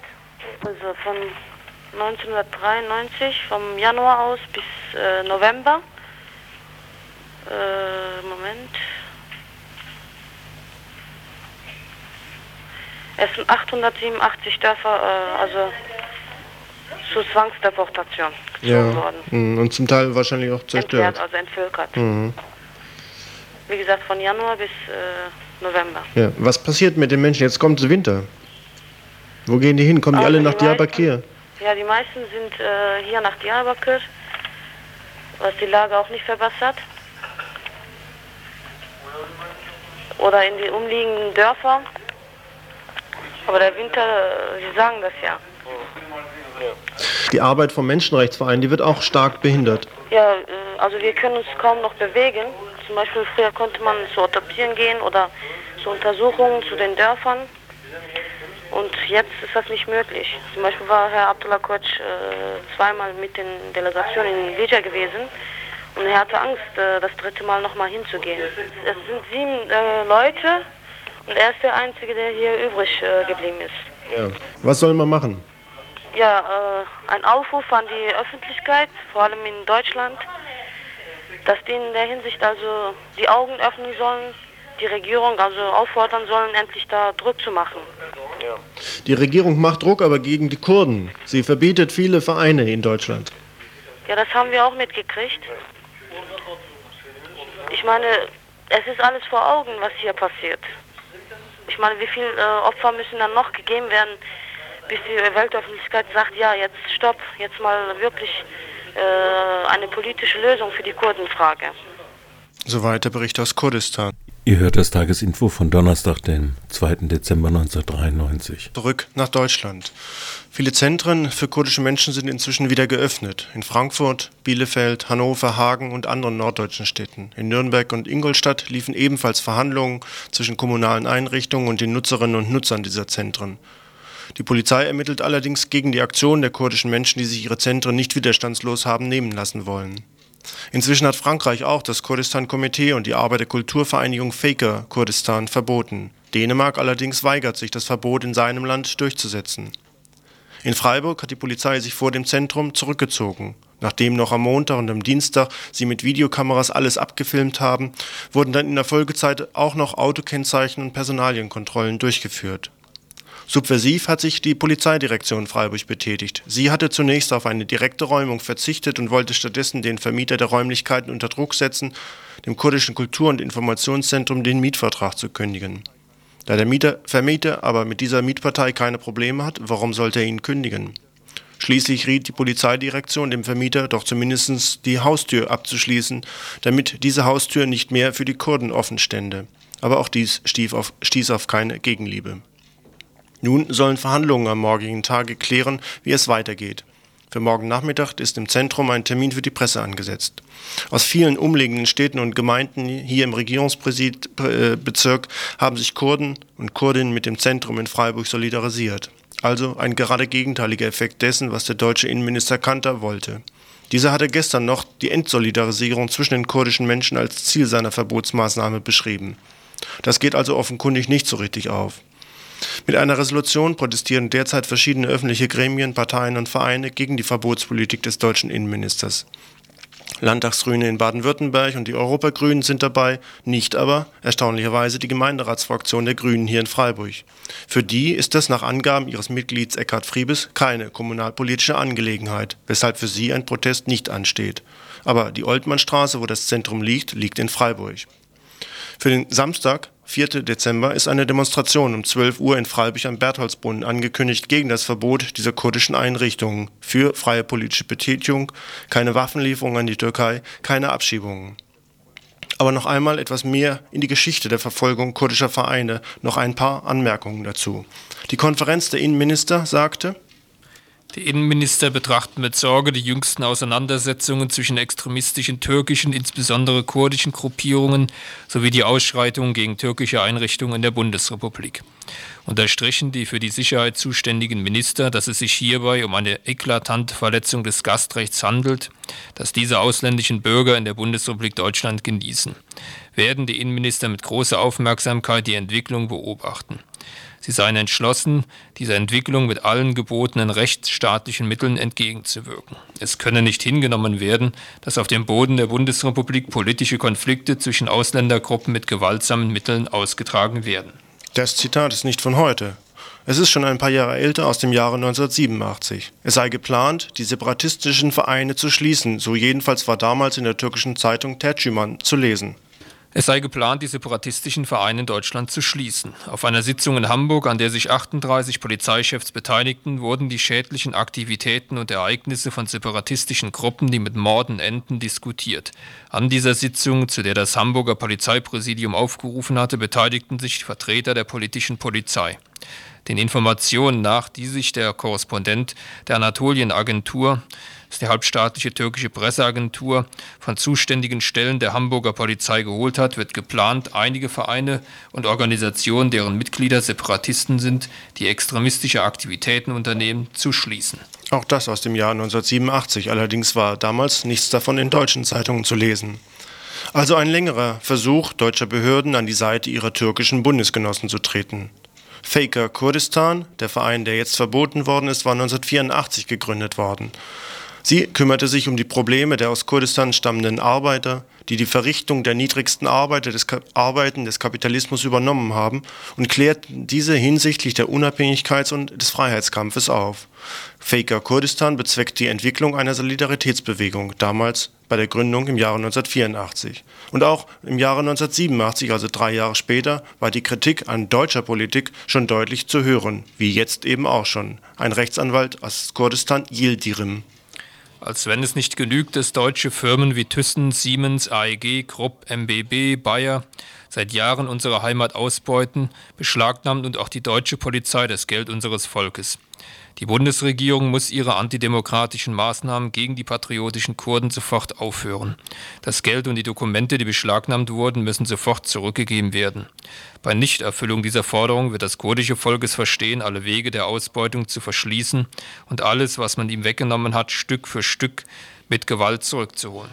Also von 1993, vom Januar aus bis äh, November. Äh, Moment. Es sind 887 Dörfer, äh, also zur Zwangsdeportation ja. worden. Mhm. Und zum Teil wahrscheinlich auch zerstört. Entwert, also entvölkert. Mhm. Wie gesagt, von Januar bis äh, November. Ja. Was passiert mit den Menschen? Jetzt kommt der Winter. Wo gehen die hin? Kommen also die alle nach die Diyarbakir? Ja, die meisten sind äh, hier nach Diyarbakir, was die Lage auch nicht verbessert. Oder in die umliegenden Dörfer. Aber der Winter, Sie sagen das ja. Die Arbeit vom Menschenrechtsverein, die wird auch stark behindert. Ja, äh, also wir können uns kaum noch bewegen. Zum Beispiel früher konnte man zu Autopsien gehen oder zu Untersuchungen zu den Dörfern. Und jetzt ist das nicht möglich. Zum Beispiel war Herr Abdullah Koc äh, zweimal mit den Delegationen in Lija gewesen und er hatte Angst, äh, das dritte Mal nochmal hinzugehen. Es sind sieben äh, Leute und er ist der Einzige, der hier übrig äh, geblieben ist. Ja. Was soll man machen? Ja, äh, ein Aufruf an die Öffentlichkeit, vor allem in Deutschland, dass die in der Hinsicht also die Augen öffnen sollen, die Regierung also auffordern sollen, endlich da Druck zu machen. Ja. Die Regierung macht Druck aber gegen die Kurden. Sie verbietet viele Vereine in Deutschland. Ja, das haben wir auch mitgekriegt. Ich meine, es ist alles vor Augen, was hier passiert. Ich meine, wie viele äh, Opfer müssen dann noch gegeben werden, bis die Weltöffentlichkeit sagt, ja, jetzt stopp, jetzt mal wirklich äh, eine politische Lösung für die Kurdenfrage. Soweit der Bericht aus Kurdistan. Ihr hört das Tagesinfo von Donnerstag, den 2. Dezember 1993. Zurück nach Deutschland. Viele Zentren für kurdische Menschen sind inzwischen wieder geöffnet. In Frankfurt, Bielefeld, Hannover, Hagen und anderen norddeutschen Städten. In Nürnberg und Ingolstadt liefen ebenfalls Verhandlungen zwischen kommunalen Einrichtungen und den Nutzerinnen und Nutzern dieser Zentren. Die Polizei ermittelt allerdings gegen die Aktion der kurdischen Menschen, die sich ihre Zentren nicht widerstandslos haben nehmen lassen wollen. Inzwischen hat Frankreich auch das Kurdistan-Komitee und die Arbeiter-Kulturvereinigung Faker Kurdistan verboten. Dänemark allerdings weigert sich, das Verbot in seinem Land durchzusetzen. In Freiburg hat die Polizei sich vor dem Zentrum zurückgezogen. Nachdem noch am Montag und am Dienstag sie mit Videokameras alles abgefilmt haben, wurden dann in der Folgezeit auch noch Autokennzeichen und Personalienkontrollen durchgeführt. Subversiv hat sich die Polizeidirektion Freiburg betätigt. Sie hatte zunächst auf eine direkte Räumung verzichtet und wollte stattdessen den Vermieter der Räumlichkeiten unter Druck setzen, dem kurdischen Kultur- und Informationszentrum den Mietvertrag zu kündigen. Da der Mieter, Vermieter aber mit dieser Mietpartei keine Probleme hat, warum sollte er ihn kündigen? Schließlich riet die Polizeidirektion dem Vermieter doch zumindest die Haustür abzuschließen, damit diese Haustür nicht mehr für die Kurden offen stände. Aber auch dies auf, stieß auf keine Gegenliebe. Nun sollen Verhandlungen am morgigen Tage klären, wie es weitergeht. Für morgen Nachmittag ist im Zentrum ein Termin für die Presse angesetzt. Aus vielen umliegenden Städten und Gemeinden hier im Regierungsbezirk haben sich Kurden und Kurdinnen mit dem Zentrum in Freiburg solidarisiert. Also ein gerade gegenteiliger Effekt dessen, was der deutsche Innenminister Kanter wollte. Dieser hatte gestern noch die Entsolidarisierung zwischen den kurdischen Menschen als Ziel seiner Verbotsmaßnahme beschrieben. Das geht also offenkundig nicht so richtig auf. Mit einer Resolution protestieren derzeit verschiedene öffentliche Gremien, Parteien und Vereine gegen die Verbotspolitik des deutschen Innenministers. Landtagsgrüne in Baden-Württemberg und die Europagrünen sind dabei, nicht aber erstaunlicherweise die Gemeinderatsfraktion der Grünen hier in Freiburg. Für die ist das nach Angaben ihres Mitglieds Eckhard Friebes keine kommunalpolitische Angelegenheit, weshalb für sie ein Protest nicht ansteht. Aber die Oltmannstraße, wo das Zentrum liegt, liegt in Freiburg. Für den Samstag 4. Dezember ist eine Demonstration um 12 Uhr in Freiburg am Bertholdsbrunnen angekündigt gegen das Verbot dieser kurdischen Einrichtungen für freie politische Betätigung, keine Waffenlieferungen an die Türkei, keine Abschiebungen. Aber noch einmal etwas mehr in die Geschichte der Verfolgung kurdischer Vereine, noch ein paar Anmerkungen dazu. Die Konferenz der Innenminister sagte, die Innenminister betrachten mit Sorge die jüngsten Auseinandersetzungen zwischen extremistischen türkischen, insbesondere kurdischen Gruppierungen sowie die Ausschreitungen gegen türkische Einrichtungen in der Bundesrepublik. Unterstrichen die für die Sicherheit zuständigen Minister, dass es sich hierbei um eine eklatante Verletzung des Gastrechts handelt, das diese ausländischen Bürger in der Bundesrepublik Deutschland genießen, werden die Innenminister mit großer Aufmerksamkeit die Entwicklung beobachten. Sie seien entschlossen, dieser Entwicklung mit allen gebotenen rechtsstaatlichen Mitteln entgegenzuwirken. Es könne nicht hingenommen werden, dass auf dem Boden der Bundesrepublik politische Konflikte zwischen Ausländergruppen mit gewaltsamen Mitteln ausgetragen werden. Das Zitat ist nicht von heute. Es ist schon ein paar Jahre älter aus dem Jahre 1987. Es sei geplant, die separatistischen Vereine zu schließen, so jedenfalls war damals in der türkischen Zeitung Tercüman zu lesen. Es sei geplant, die separatistischen Vereine in Deutschland zu schließen. Auf einer Sitzung in Hamburg, an der sich 38 Polizeichefs beteiligten, wurden die schädlichen Aktivitäten und Ereignisse von separatistischen Gruppen, die mit Morden enden, diskutiert. An dieser Sitzung, zu der das Hamburger Polizeipräsidium aufgerufen hatte, beteiligten sich Vertreter der politischen Polizei. Den Informationen nach, die sich der Korrespondent der Anatolienagentur das die halbstaatliche türkische Presseagentur von zuständigen Stellen der Hamburger Polizei geholt hat, wird geplant, einige Vereine und Organisationen, deren Mitglieder Separatisten sind, die extremistische Aktivitäten unternehmen, zu schließen. Auch das aus dem Jahr 1987. Allerdings war damals nichts davon in deutschen Zeitungen zu lesen. Also ein längerer Versuch deutscher Behörden an die Seite ihrer türkischen Bundesgenossen zu treten. Faker Kurdistan, der Verein, der jetzt verboten worden ist, war 1984 gegründet worden. Sie kümmerte sich um die Probleme der aus Kurdistan stammenden Arbeiter, die die Verrichtung der niedrigsten des Arbeiten des Kapitalismus übernommen haben und klärten diese hinsichtlich der Unabhängigkeits- und des Freiheitskampfes auf. Faker Kurdistan bezweckt die Entwicklung einer Solidaritätsbewegung, damals bei der Gründung im Jahre 1984. Und auch im Jahre 1987, also drei Jahre später, war die Kritik an deutscher Politik schon deutlich zu hören, wie jetzt eben auch schon. Ein Rechtsanwalt aus Kurdistan, Yildirim. Als wenn es nicht genügt, dass deutsche Firmen wie Thyssen, Siemens, AEG, Krupp, MBB, Bayer seit Jahren unsere Heimat ausbeuten, beschlagnahmt und auch die deutsche Polizei das Geld unseres Volkes. Die Bundesregierung muss ihre antidemokratischen Maßnahmen gegen die patriotischen Kurden sofort aufhören. Das Geld und die Dokumente, die beschlagnahmt wurden, müssen sofort zurückgegeben werden. Bei Nichterfüllung dieser Forderung wird das kurdische Volk es verstehen, alle Wege der Ausbeutung zu verschließen und alles, was man ihm weggenommen hat, Stück für Stück mit Gewalt zurückzuholen.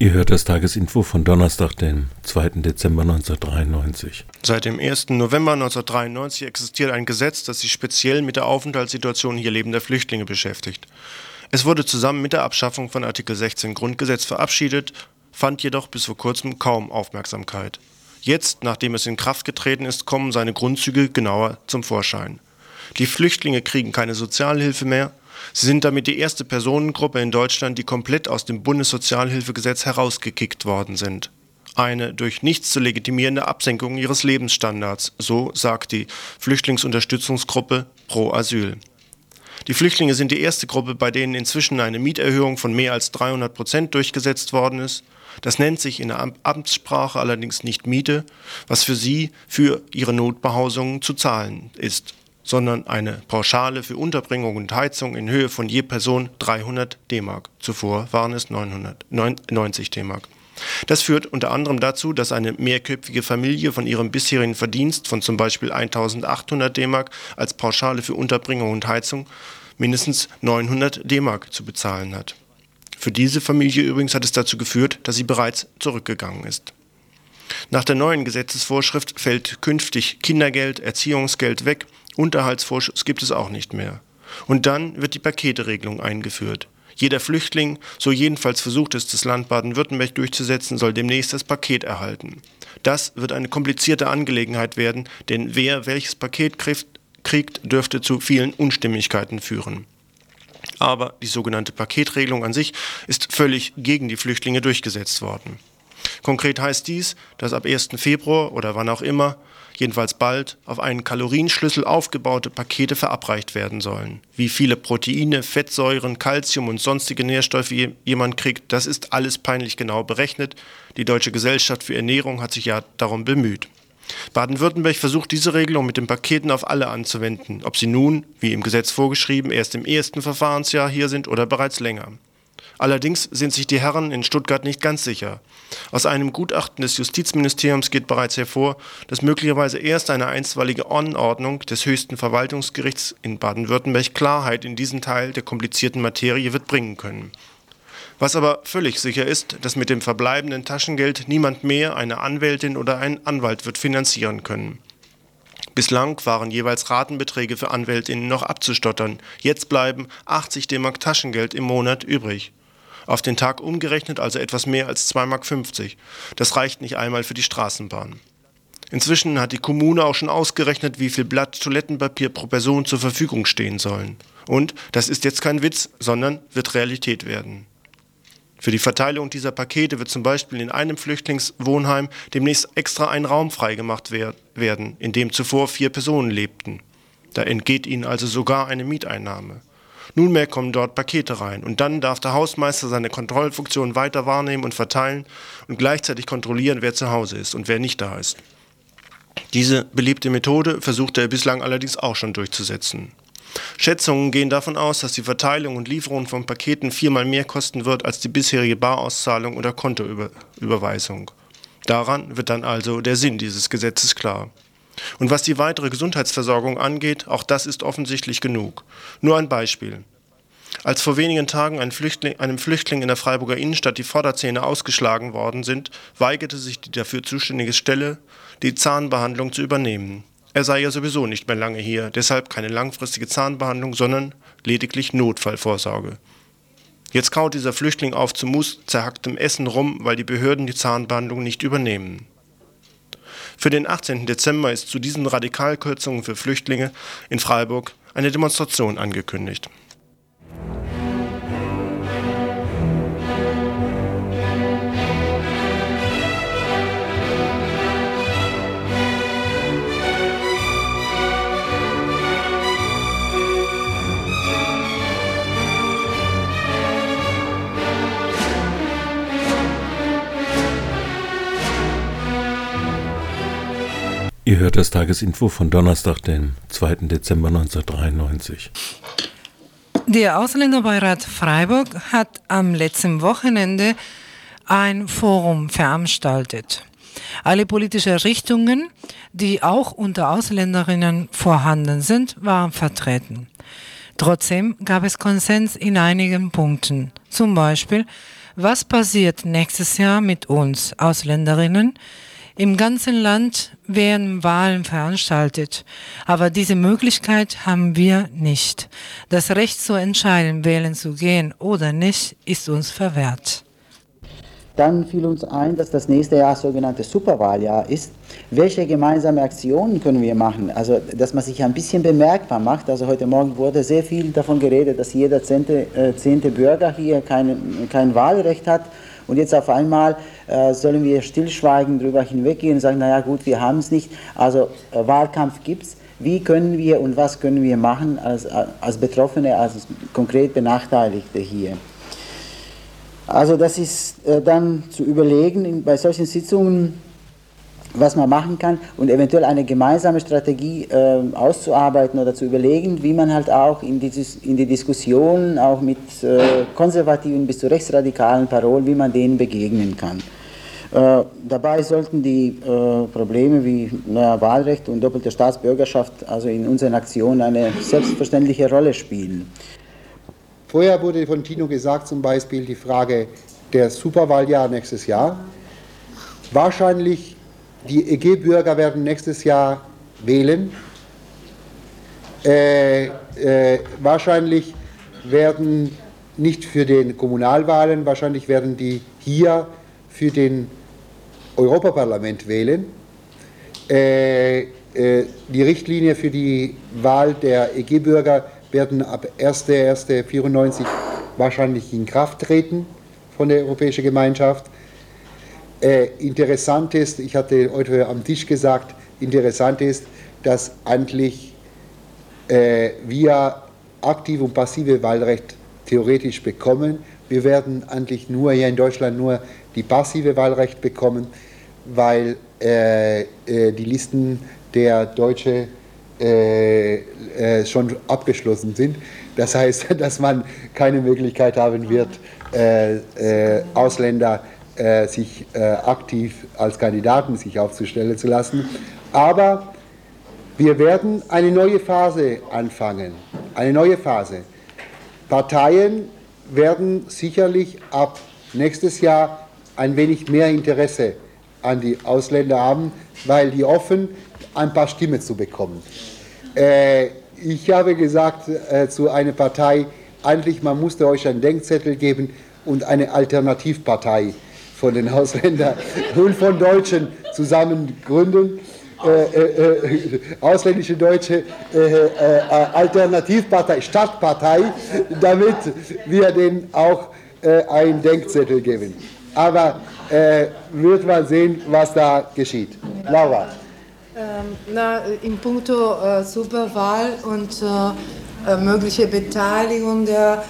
Ihr hört das Tagesinfo von Donnerstag, den 2. Dezember 1993. Seit dem 1. November 1993 existiert ein Gesetz, das sich speziell mit der Aufenthaltssituation hier lebender Flüchtlinge beschäftigt. Es wurde zusammen mit der Abschaffung von Artikel 16 Grundgesetz verabschiedet, fand jedoch bis vor kurzem kaum Aufmerksamkeit. Jetzt, nachdem es in Kraft getreten ist, kommen seine Grundzüge genauer zum Vorschein. Die Flüchtlinge kriegen keine Sozialhilfe mehr, Sie sind damit die erste Personengruppe in Deutschland, die komplett aus dem Bundessozialhilfegesetz herausgekickt worden sind. Eine durch nichts zu legitimierende Absenkung ihres Lebensstandards, so sagt die Flüchtlingsunterstützungsgruppe Pro Asyl. Die Flüchtlinge sind die erste Gruppe, bei denen inzwischen eine Mieterhöhung von mehr als 300 Prozent durchgesetzt worden ist. Das nennt sich in der Amtssprache allerdings nicht Miete, was für sie für ihre Notbehausungen zu zahlen ist. Sondern eine Pauschale für Unterbringung und Heizung in Höhe von je Person 300 D-Mark. Zuvor waren es 990 D-Mark. Das führt unter anderem dazu, dass eine mehrköpfige Familie von ihrem bisherigen Verdienst von zum Beispiel 1800 D-Mark als Pauschale für Unterbringung und Heizung mindestens 900 D-Mark zu bezahlen hat. Für diese Familie übrigens hat es dazu geführt, dass sie bereits zurückgegangen ist. Nach der neuen Gesetzesvorschrift fällt künftig Kindergeld, Erziehungsgeld weg, Unterhaltsvorschuss gibt es auch nicht mehr. Und dann wird die Paketeregelung eingeführt. Jeder Flüchtling, so jedenfalls versucht es das Land Baden-Württemberg durchzusetzen, soll demnächst das Paket erhalten. Das wird eine komplizierte Angelegenheit werden, denn wer welches Paket kriegt, dürfte zu vielen Unstimmigkeiten führen. Aber die sogenannte Paketregelung an sich ist völlig gegen die Flüchtlinge durchgesetzt worden. Konkret heißt dies, dass ab 1. Februar oder wann auch immer jedenfalls bald, auf einen Kalorienschlüssel aufgebaute Pakete verabreicht werden sollen. Wie viele Proteine, Fettsäuren, Kalzium und sonstige Nährstoffe jemand kriegt, das ist alles peinlich genau berechnet. Die Deutsche Gesellschaft für Ernährung hat sich ja darum bemüht. Baden-Württemberg versucht diese Regelung mit den Paketen auf alle anzuwenden, ob sie nun, wie im Gesetz vorgeschrieben, erst im ersten Verfahrensjahr hier sind oder bereits länger. Allerdings sind sich die Herren in Stuttgart nicht ganz sicher. Aus einem Gutachten des Justizministeriums geht bereits hervor, dass möglicherweise erst eine einstweilige Anordnung des höchsten Verwaltungsgerichts in Baden-Württemberg Klarheit in diesen Teil der komplizierten Materie wird bringen können. Was aber völlig sicher ist, dass mit dem verbleibenden Taschengeld niemand mehr eine Anwältin oder einen Anwalt wird finanzieren können. Bislang waren jeweils Ratenbeträge für Anwältinnen noch abzustottern. Jetzt bleiben 80 DM Taschengeld im Monat übrig. Auf den Tag umgerechnet also etwas mehr als 2,50 Mark. Das reicht nicht einmal für die Straßenbahn. Inzwischen hat die Kommune auch schon ausgerechnet, wie viel Blatt Toilettenpapier pro Person zur Verfügung stehen sollen. Und das ist jetzt kein Witz, sondern wird Realität werden. Für die Verteilung dieser Pakete wird zum Beispiel in einem Flüchtlingswohnheim demnächst extra ein Raum freigemacht werden, in dem zuvor vier Personen lebten. Da entgeht ihnen also sogar eine Mieteinnahme. Nunmehr kommen dort Pakete rein und dann darf der Hausmeister seine Kontrollfunktion weiter wahrnehmen und verteilen und gleichzeitig kontrollieren, wer zu Hause ist und wer nicht da ist. Diese beliebte Methode versuchte er bislang allerdings auch schon durchzusetzen. Schätzungen gehen davon aus, dass die Verteilung und Lieferung von Paketen viermal mehr kosten wird als die bisherige Barauszahlung oder Kontoüberweisung. Daran wird dann also der Sinn dieses Gesetzes klar. Und was die weitere Gesundheitsversorgung angeht, auch das ist offensichtlich genug. Nur ein Beispiel. Als vor wenigen Tagen ein Flüchtling, einem Flüchtling in der Freiburger Innenstadt die Vorderzähne ausgeschlagen worden sind, weigerte sich die dafür zuständige Stelle, die Zahnbehandlung zu übernehmen. Er sei ja sowieso nicht mehr lange hier, deshalb keine langfristige Zahnbehandlung, sondern lediglich Notfallvorsorge. Jetzt kaut dieser Flüchtling auf zu Mus zerhacktem Essen rum, weil die Behörden die Zahnbehandlung nicht übernehmen. Für den 18. Dezember ist zu diesen Radikalkürzungen für Flüchtlinge in Freiburg eine Demonstration angekündigt. Ihr hört das Tagesinfo von Donnerstag, den 2. Dezember 1993. Der Ausländerbeirat Freiburg hat am letzten Wochenende ein Forum veranstaltet. Alle politischen Richtungen, die auch unter Ausländerinnen vorhanden sind, waren vertreten. Trotzdem gab es Konsens in einigen Punkten. Zum Beispiel, was passiert nächstes Jahr mit uns Ausländerinnen, im ganzen Land werden Wahlen veranstaltet, aber diese Möglichkeit haben wir nicht. Das Recht zu entscheiden, wählen zu gehen oder nicht, ist uns verwehrt. Dann fiel uns ein, dass das nächste Jahr sogenannte Superwahljahr ist. Welche gemeinsame Aktionen können wir machen? Also, dass man sich ein bisschen bemerkbar macht. Also, heute Morgen wurde sehr viel davon geredet, dass jeder zehnte, äh, zehnte Bürger hier kein, kein Wahlrecht hat. Und jetzt auf einmal äh, sollen wir stillschweigend darüber hinweggehen und sagen, naja gut, wir haben es nicht. Also äh, Wahlkampf gibt es. Wie können wir und was können wir machen als, als Betroffene, als konkret Benachteiligte hier? Also das ist äh, dann zu überlegen, in, bei solchen Sitzungen was man machen kann und eventuell eine gemeinsame Strategie äh, auszuarbeiten oder zu überlegen, wie man halt auch in die, in die Diskussion auch mit äh, konservativen bis zu rechtsradikalen Parolen, wie man denen begegnen kann. Äh, dabei sollten die äh, Probleme wie na, Wahlrecht und doppelte Staatsbürgerschaft also in unseren Aktionen eine selbstverständliche Rolle spielen. Vorher wurde von Tino gesagt, zum Beispiel die Frage der Superwahljahr nächstes Jahr. Wahrscheinlich die EG-Bürger werden nächstes Jahr wählen. Äh, äh, wahrscheinlich werden nicht für den Kommunalwahlen, wahrscheinlich werden die hier für den Europaparlament wählen. Äh, äh die Richtlinie für die Wahl der EG-Bürger werden ab 1.1.94 wahrscheinlich in Kraft treten von der Europäischen Gemeinschaft. Äh, interessant ist, ich hatte heute am Tisch gesagt, interessant ist, dass eigentlich äh, wir aktive und passive Wahlrecht theoretisch bekommen. Wir werden eigentlich nur hier in Deutschland nur die passive Wahlrecht bekommen, weil äh, äh die Listen der Deutsche äh, äh, schon abgeschlossen sind. Das heißt, dass man keine Möglichkeit haben wird, Ausländer zu äh, sich äh, aktiv als Kandidaten sich aufzustellen zu lassen. Aber wir werden eine neue Phase anfangen, eine neue Phase. Parteien werden sicherlich ab nächstes Jahr ein wenig mehr Interesse an die Ausländer haben, weil die offen ein paar Stimmen zu bekommen. Äh, ich habe gesagt äh, zu einer Partei, eigentlich man musste euch einen Denkzettel geben und eine Alternativpartei von den Ausländern und von Deutschen zusammen gründen. Äh, äh, äh, ausländische deutsche äh, äh, Alternativpartei, Stadtpartei, damit wir denen auch äh, einen Denkzettel geben. Aber wird man sehen, was da geschieht. Laura. Ähm, na, in puncto Superwahl und mögliche Beteiligung der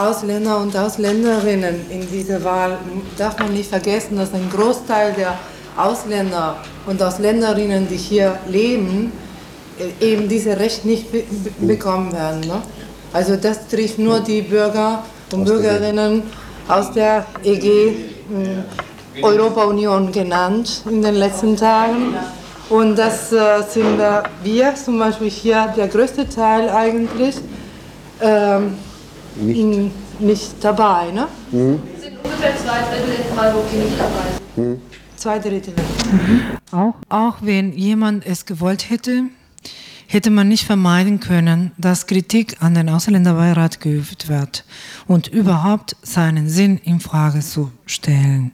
Ausländer und Ausländerinnen in dieser Wahl darf man nicht vergessen, dass ein Großteil der Ausländer und Ausländerinnen, die hier leben, äh, eben diese Recht nicht be bekommen werden. Ne? Also das trifft nur die Bürger und Bürgerinnen aus der EG äh, Europa-Union genannt in den letzten Tagen. Und das äh, sind wir zum Beispiel hier der größte Teil eigentlich. Ähm, nicht, nicht dabei. Ne? Mhm. Sind ungefähr zwei Drittel in Freiburg, die nicht dabei sind. Mhm. Zwei Drittel. Mhm. Auch, auch wenn jemand es gewollt hätte, hätte man nicht vermeiden können, dass Kritik an den Ausländerbeirat geübt wird und überhaupt seinen Sinn in Frage zu stellen.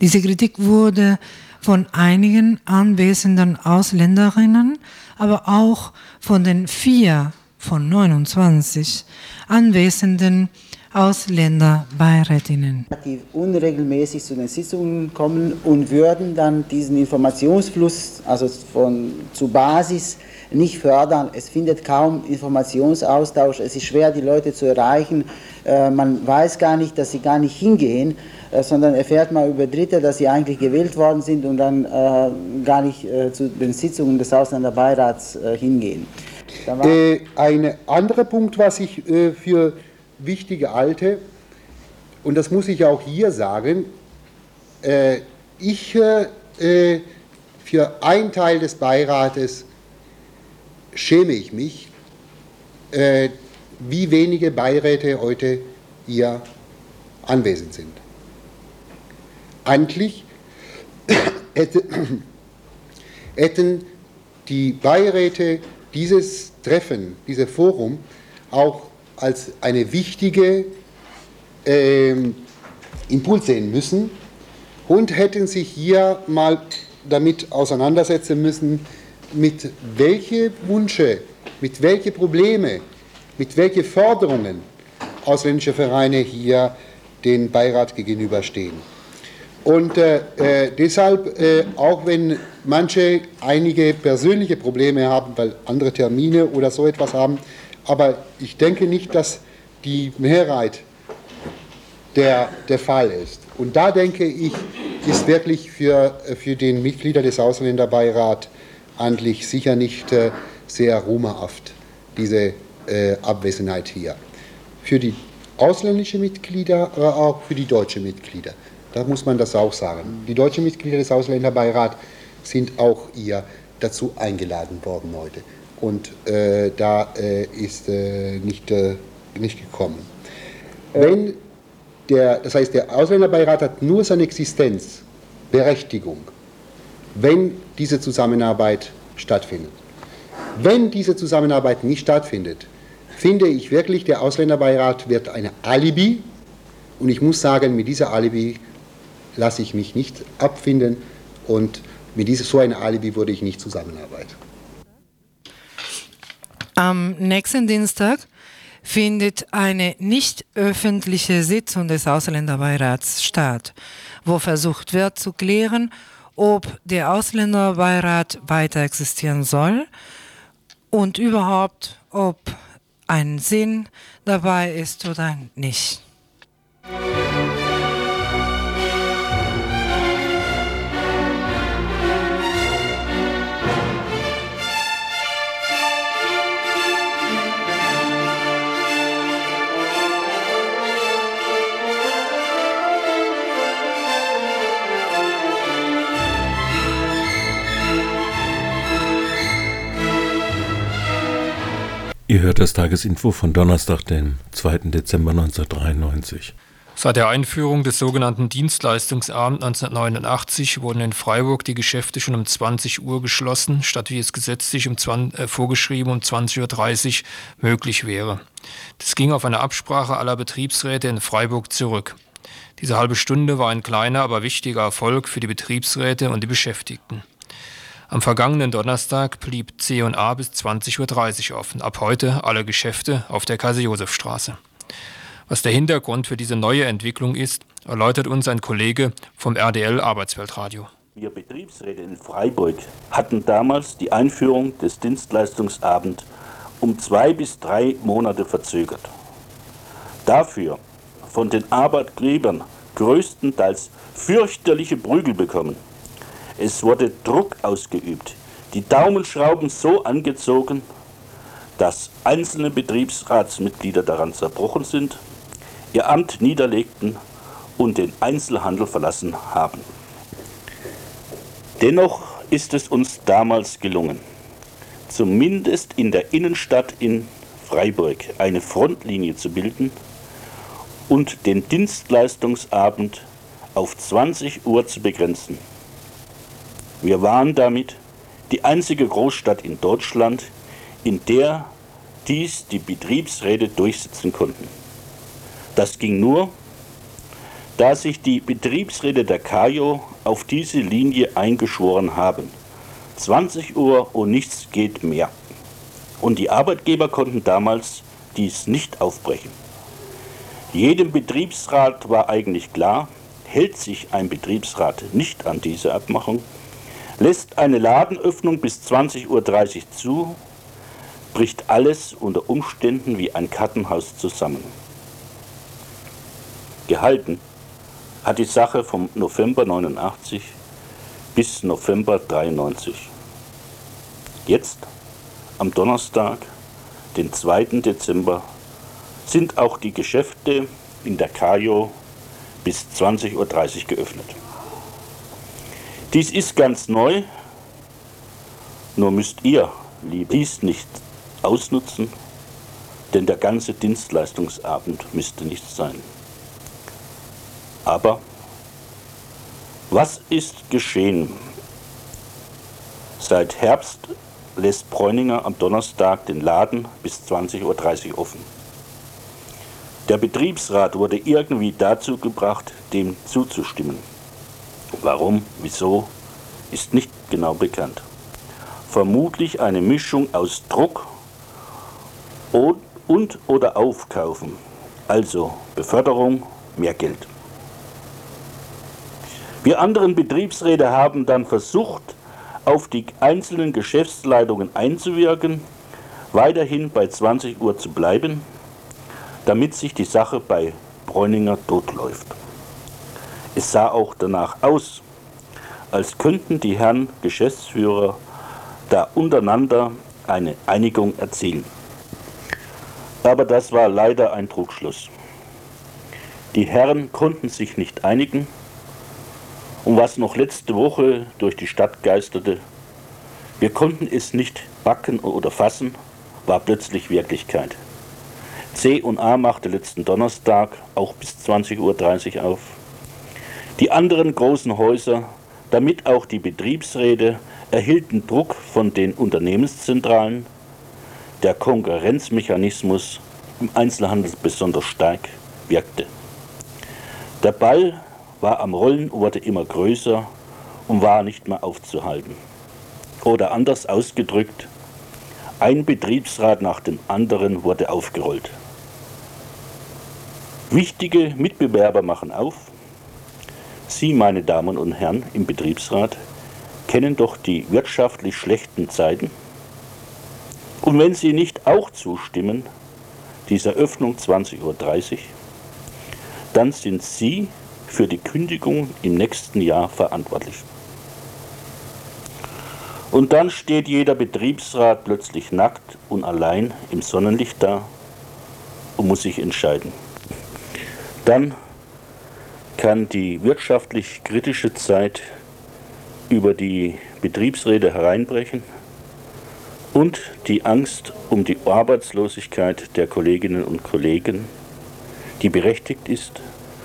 Diese Kritik wurde von einigen anwesenden Ausländerinnen, aber auch von den vier von 29 anwesenden Ausländerbeirätinnen. Die unregelmäßig zu den Sitzungen kommen und würden dann diesen Informationsfluss, also von zu Basis, nicht fördern. Es findet kaum Informationsaustausch. Es ist schwer, die Leute zu erreichen. Äh, man weiß gar nicht, dass sie gar nicht hingehen, äh, sondern erfährt mal über Dritte, dass sie eigentlich gewählt worden sind und dann äh, gar nicht zu den Sitzungen des Ausländerbeirats hingehen. Äh, ein anderer Punkt, was ich äh, für wichtig halte, und das muss ich auch hier sagen, äh, ich äh, für einen Teil des Beirates schäme ich mich, äh, wie wenige Beiräte heute hier anwesend sind. Eigentlich hätte, hätten die Beiräte dieses Treffen, dieses Forum auch als eine wichtige äh, Impuls sehen müssen und hätten sich hier mal damit auseinandersetzen müssen, mit welche Wünsche, mit welche Probleme, mit welche Forderungen ausländische Vereine hier den Beirat gegenüberstehen. Und äh, äh, deshalb, äh, auch wenn manche einige persönliche Probleme haben, weil andere Termine oder so etwas haben, aber ich denke nicht, dass die Mehrheit der, der Fall ist. Und da denke ich, ist wirklich für, für den Mitglieder des Ausländerbeirats eigentlich sicher nicht äh, sehr ruhmhaft, diese äh, Abwesenheit hier. Für die ausländischen Mitglieder, aber auch für die deutschen Mitglieder. Da muss man das auch sagen. Die deutschen Mitglieder des Ausländerbeirats sind auch hier dazu eingeladen worden heute. Und äh, da äh, ist äh, nicht, äh, nicht gekommen. Wenn der, das heißt, der Ausländerbeirat hat nur seine Existenzberechtigung, wenn diese Zusammenarbeit stattfindet. Wenn diese Zusammenarbeit nicht stattfindet, finde ich wirklich, der Ausländerbeirat wird eine Alibi. Und ich muss sagen, mit dieser Alibi lasse ich mich nicht abfinden und mit dieser, so einer Alibi würde ich nicht zusammenarbeiten. Am nächsten Dienstag findet eine nicht öffentliche Sitzung des Ausländerbeirats statt, wo versucht wird zu klären, ob der Ausländerbeirat weiter existieren soll und überhaupt, ob ein Sinn dabei ist oder nicht. Ihr hört das Tagesinfo von Donnerstag, den 2. Dezember 1993. Seit der Einführung des sogenannten Dienstleistungsabends 1989 wurden in Freiburg die Geschäfte schon um 20 Uhr geschlossen, statt wie es gesetzlich um 20, äh, vorgeschrieben um 20.30 Uhr möglich wäre. Das ging auf eine Absprache aller Betriebsräte in Freiburg zurück. Diese halbe Stunde war ein kleiner, aber wichtiger Erfolg für die Betriebsräte und die Beschäftigten. Am vergangenen Donnerstag blieb C&A bis 20.30 Uhr offen. Ab heute alle Geschäfte auf der Kaiser-Josef-Straße. Was der Hintergrund für diese neue Entwicklung ist, erläutert uns ein Kollege vom RDL Arbeitsweltradio. Wir Betriebsräte in Freiburg hatten damals die Einführung des Dienstleistungsabends um zwei bis drei Monate verzögert. Dafür von den Arbeitgebern größtenteils fürchterliche Prügel bekommen. Es wurde Druck ausgeübt, die Daumenschrauben so angezogen, dass einzelne Betriebsratsmitglieder daran zerbrochen sind, ihr Amt niederlegten und den Einzelhandel verlassen haben. Dennoch ist es uns damals gelungen, zumindest in der Innenstadt in Freiburg eine Frontlinie zu bilden und den Dienstleistungsabend auf 20 Uhr zu begrenzen. Wir waren damit die einzige Großstadt in Deutschland, in der dies die Betriebsräte durchsetzen konnten. Das ging nur, da sich die Betriebsräte der Kajo auf diese Linie eingeschworen haben. 20 Uhr und nichts geht mehr. Und die Arbeitgeber konnten damals dies nicht aufbrechen. Jedem Betriebsrat war eigentlich klar, hält sich ein Betriebsrat nicht an diese Abmachung, lässt eine Ladenöffnung bis 20.30 Uhr zu, bricht alles unter Umständen wie ein Kartenhaus zusammen. Gehalten hat die Sache vom November 89 bis November 93. Jetzt, am Donnerstag, den 2. Dezember, sind auch die Geschäfte in der Kajo bis 20.30 Uhr geöffnet. Dies ist ganz neu, nur müsst ihr, liebe, dies nicht ausnutzen, denn der ganze Dienstleistungsabend müsste nicht sein. Aber was ist geschehen? Seit Herbst lässt Bräuninger am Donnerstag den Laden bis 20.30 Uhr offen. Der Betriebsrat wurde irgendwie dazu gebracht, dem zuzustimmen. Warum, wieso, ist nicht genau bekannt. Vermutlich eine Mischung aus Druck und oder Aufkaufen, also Beförderung, mehr Geld. Wir anderen Betriebsräte haben dann versucht, auf die einzelnen Geschäftsleitungen einzuwirken, weiterhin bei 20 Uhr zu bleiben, damit sich die Sache bei Bräuninger totläuft. Es sah auch danach aus, als könnten die Herren Geschäftsführer da untereinander eine Einigung erzielen. Aber das war leider ein Trugschluss. Die Herren konnten sich nicht einigen und was noch letzte Woche durch die Stadt geisterte, wir konnten es nicht backen oder fassen, war plötzlich Wirklichkeit. C und A machte letzten Donnerstag auch bis 20.30 Uhr auf. Die anderen großen Häuser, damit auch die Betriebsräte, erhielten Druck von den Unternehmenszentralen. Der Konkurrenzmechanismus im Einzelhandel besonders stark wirkte. Der Ball war am Rollen, wurde immer größer und war nicht mehr aufzuhalten. Oder anders ausgedrückt, ein Betriebsrat nach dem anderen wurde aufgerollt. Wichtige Mitbewerber machen auf. Sie, meine Damen und Herren im Betriebsrat, kennen doch die wirtschaftlich schlechten Zeiten. Und wenn Sie nicht auch zustimmen, dieser Öffnung 20.30 Uhr, dann sind Sie für die Kündigung im nächsten Jahr verantwortlich. Und dann steht jeder Betriebsrat plötzlich nackt und allein im Sonnenlicht da und muss sich entscheiden. Dann kann die wirtschaftlich kritische Zeit über die Betriebsräte hereinbrechen und die Angst um die Arbeitslosigkeit der Kolleginnen und Kollegen, die berechtigt ist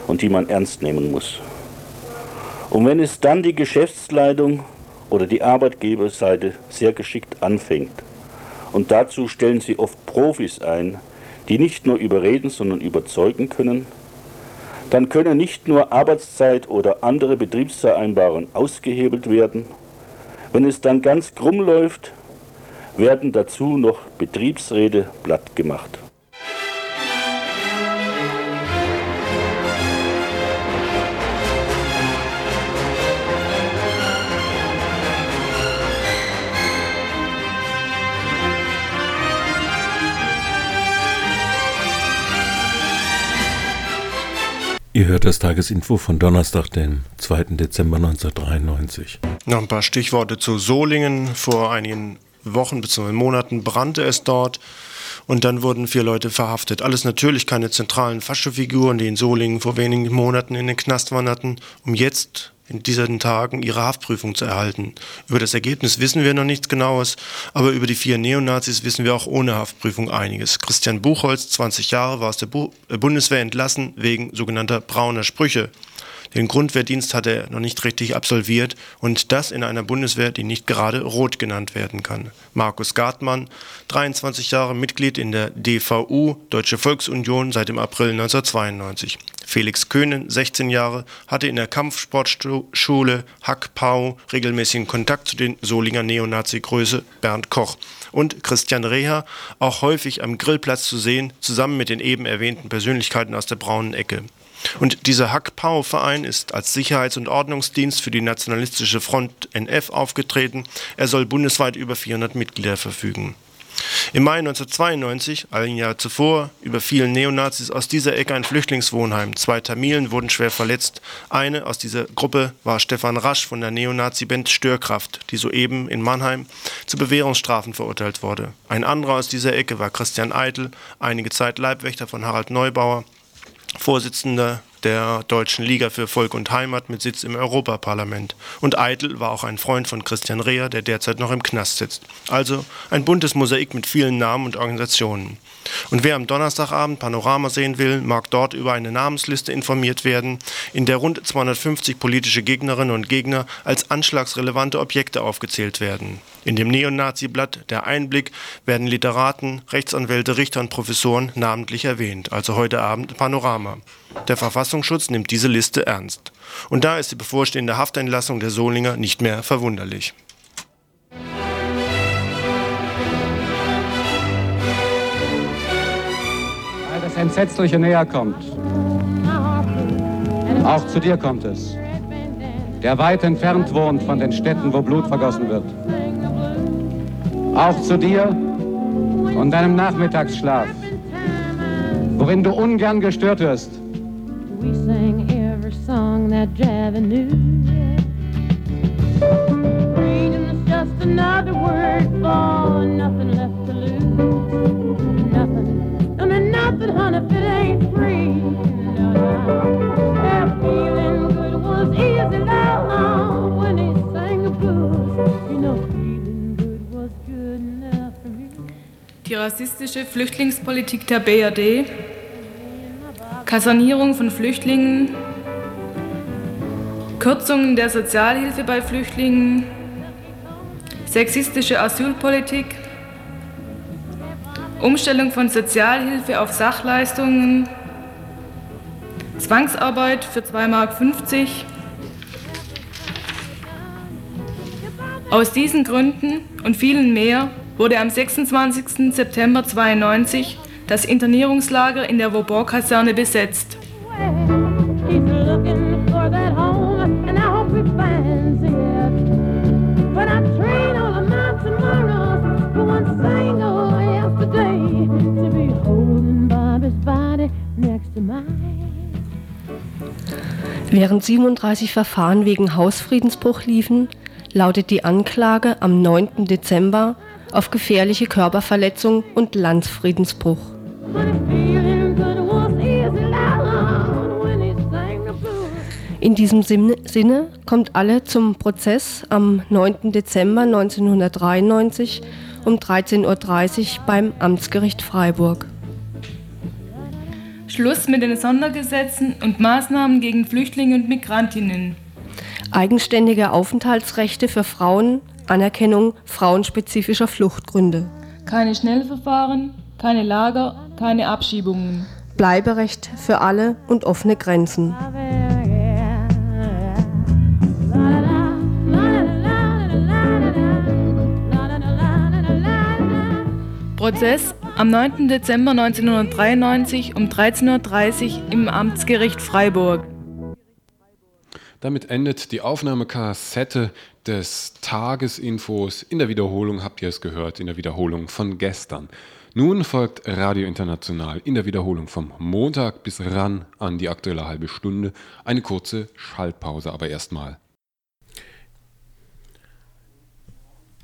und die man ernst nehmen muss. Und wenn es dann die Geschäftsleitung oder die Arbeitgeberseite sehr geschickt anfängt, und dazu stellen sie oft Profis ein, die nicht nur überreden, sondern überzeugen können, dann können nicht nur Arbeitszeit oder andere Betriebsvereinbarungen ausgehebelt werden. Wenn es dann ganz krumm läuft, werden dazu noch Betriebsräte platt gemacht. Ihr hört das Tagesinfo von Donnerstag, den 2. Dezember 1993. Noch ein paar Stichworte zu Solingen. Vor einigen Wochen bzw. Monaten brannte es dort und dann wurden vier Leute verhaftet. Alles natürlich keine zentralen Faschofiguren, die in Solingen vor wenigen Monaten in den Knast wanderten, um jetzt in diesen Tagen ihre Haftprüfung zu erhalten. Über das Ergebnis wissen wir noch nichts Genaues, aber über die vier Neonazis wissen wir auch ohne Haftprüfung einiges. Christian Buchholz, 20 Jahre, war aus der Bu äh, Bundeswehr entlassen wegen sogenannter brauner Sprüche. Den Grundwehrdienst hat er noch nicht richtig absolviert und das in einer Bundeswehr, die nicht gerade rot genannt werden kann. Markus Gartmann, 23 Jahre Mitglied in der DVU, Deutsche Volksunion, seit dem April 1992. Felix Köhnen, 16 Jahre, hatte in der Kampfsportschule Hack-Pau regelmäßigen Kontakt zu den Solinger Neonazi-Größe Bernd Koch und Christian Reher, auch häufig am Grillplatz zu sehen, zusammen mit den eben erwähnten Persönlichkeiten aus der braunen Ecke. Und dieser Hack-Pau-Verein ist als Sicherheits- und Ordnungsdienst für die Nationalistische Front NF aufgetreten. Er soll bundesweit über 400 Mitglieder verfügen. Im Mai 1992, ein Jahr zuvor, überfielen Neonazis aus dieser Ecke ein Flüchtlingswohnheim. Zwei Tamilen wurden schwer verletzt. Eine aus dieser Gruppe war Stefan Rasch von der Neonazi-Band Störkraft, die soeben in Mannheim zu Bewährungsstrafen verurteilt wurde. Ein anderer aus dieser Ecke war Christian Eitel, einige Zeit Leibwächter von Harald Neubauer, Vorsitzender der Deutschen Liga für Volk und Heimat mit Sitz im Europaparlament. Und Eitel war auch ein Freund von Christian Reher, der derzeit noch im Knast sitzt. Also ein buntes Mosaik mit vielen Namen und Organisationen. Und wer am Donnerstagabend Panorama sehen will, mag dort über eine Namensliste informiert werden, in der rund 250 politische Gegnerinnen und Gegner als anschlagsrelevante Objekte aufgezählt werden. In dem Neonazi-Blatt Der Einblick werden Literaten, Rechtsanwälte, Richter und Professoren namentlich erwähnt, also heute Abend Panorama. Der Verfassungsschutz nimmt diese Liste ernst. Und da ist die bevorstehende Haftentlassung der Solinger nicht mehr verwunderlich. Entsetzliche näher kommt. Auch zu dir kommt es, der weit entfernt wohnt von den Städten, wo Blut vergossen wird. Auch zu dir und deinem Nachmittagsschlaf, worin du ungern gestört wirst. We sang every song that Madge Avenue. Freedom's just another word for nothing left to lose. Nothing, honey, if it ain't free. No, no. Yeah, feeling good was easy now when he sang the blues. You know, feeling good was good enough for me. Die rassistische Flüchtlingspolitik der BRD, Kasernierung von Flüchtlingen, Kürzungen der Sozialhilfe bei Flüchtlingen, sexistische Asylpolitik, Umstellung von Sozialhilfe auf Sachleistungen, Zwangsarbeit für 2,50 Mark. Aus diesen Gründen und vielen mehr wurde am 26. September 92 das Internierungslager in der Vauban-Kaserne besetzt. Während 37 Verfahren wegen Hausfriedensbruch liefen, lautet die Anklage am 9. Dezember auf gefährliche Körperverletzung und Landsfriedensbruch. In diesem Sinne kommt alle zum Prozess am 9. Dezember 1993 um 13.30 Uhr beim Amtsgericht Freiburg. Schluss mit den Sondergesetzen und Maßnahmen gegen Flüchtlinge und Migrantinnen. Eigenständige Aufenthaltsrechte für Frauen, Anerkennung frauenspezifischer Fluchtgründe. Keine Schnellverfahren, keine Lager, keine Abschiebungen. Bleiberecht für alle und offene Grenzen. Prozess am 9. Dezember 1993 um 13.30 Uhr im Amtsgericht Freiburg. Damit endet die Aufnahmekassette des Tagesinfos. In der Wiederholung habt ihr es gehört, in der Wiederholung von gestern. Nun folgt Radio International in der Wiederholung vom Montag bis ran an die aktuelle halbe Stunde. Eine kurze Schaltpause, aber erstmal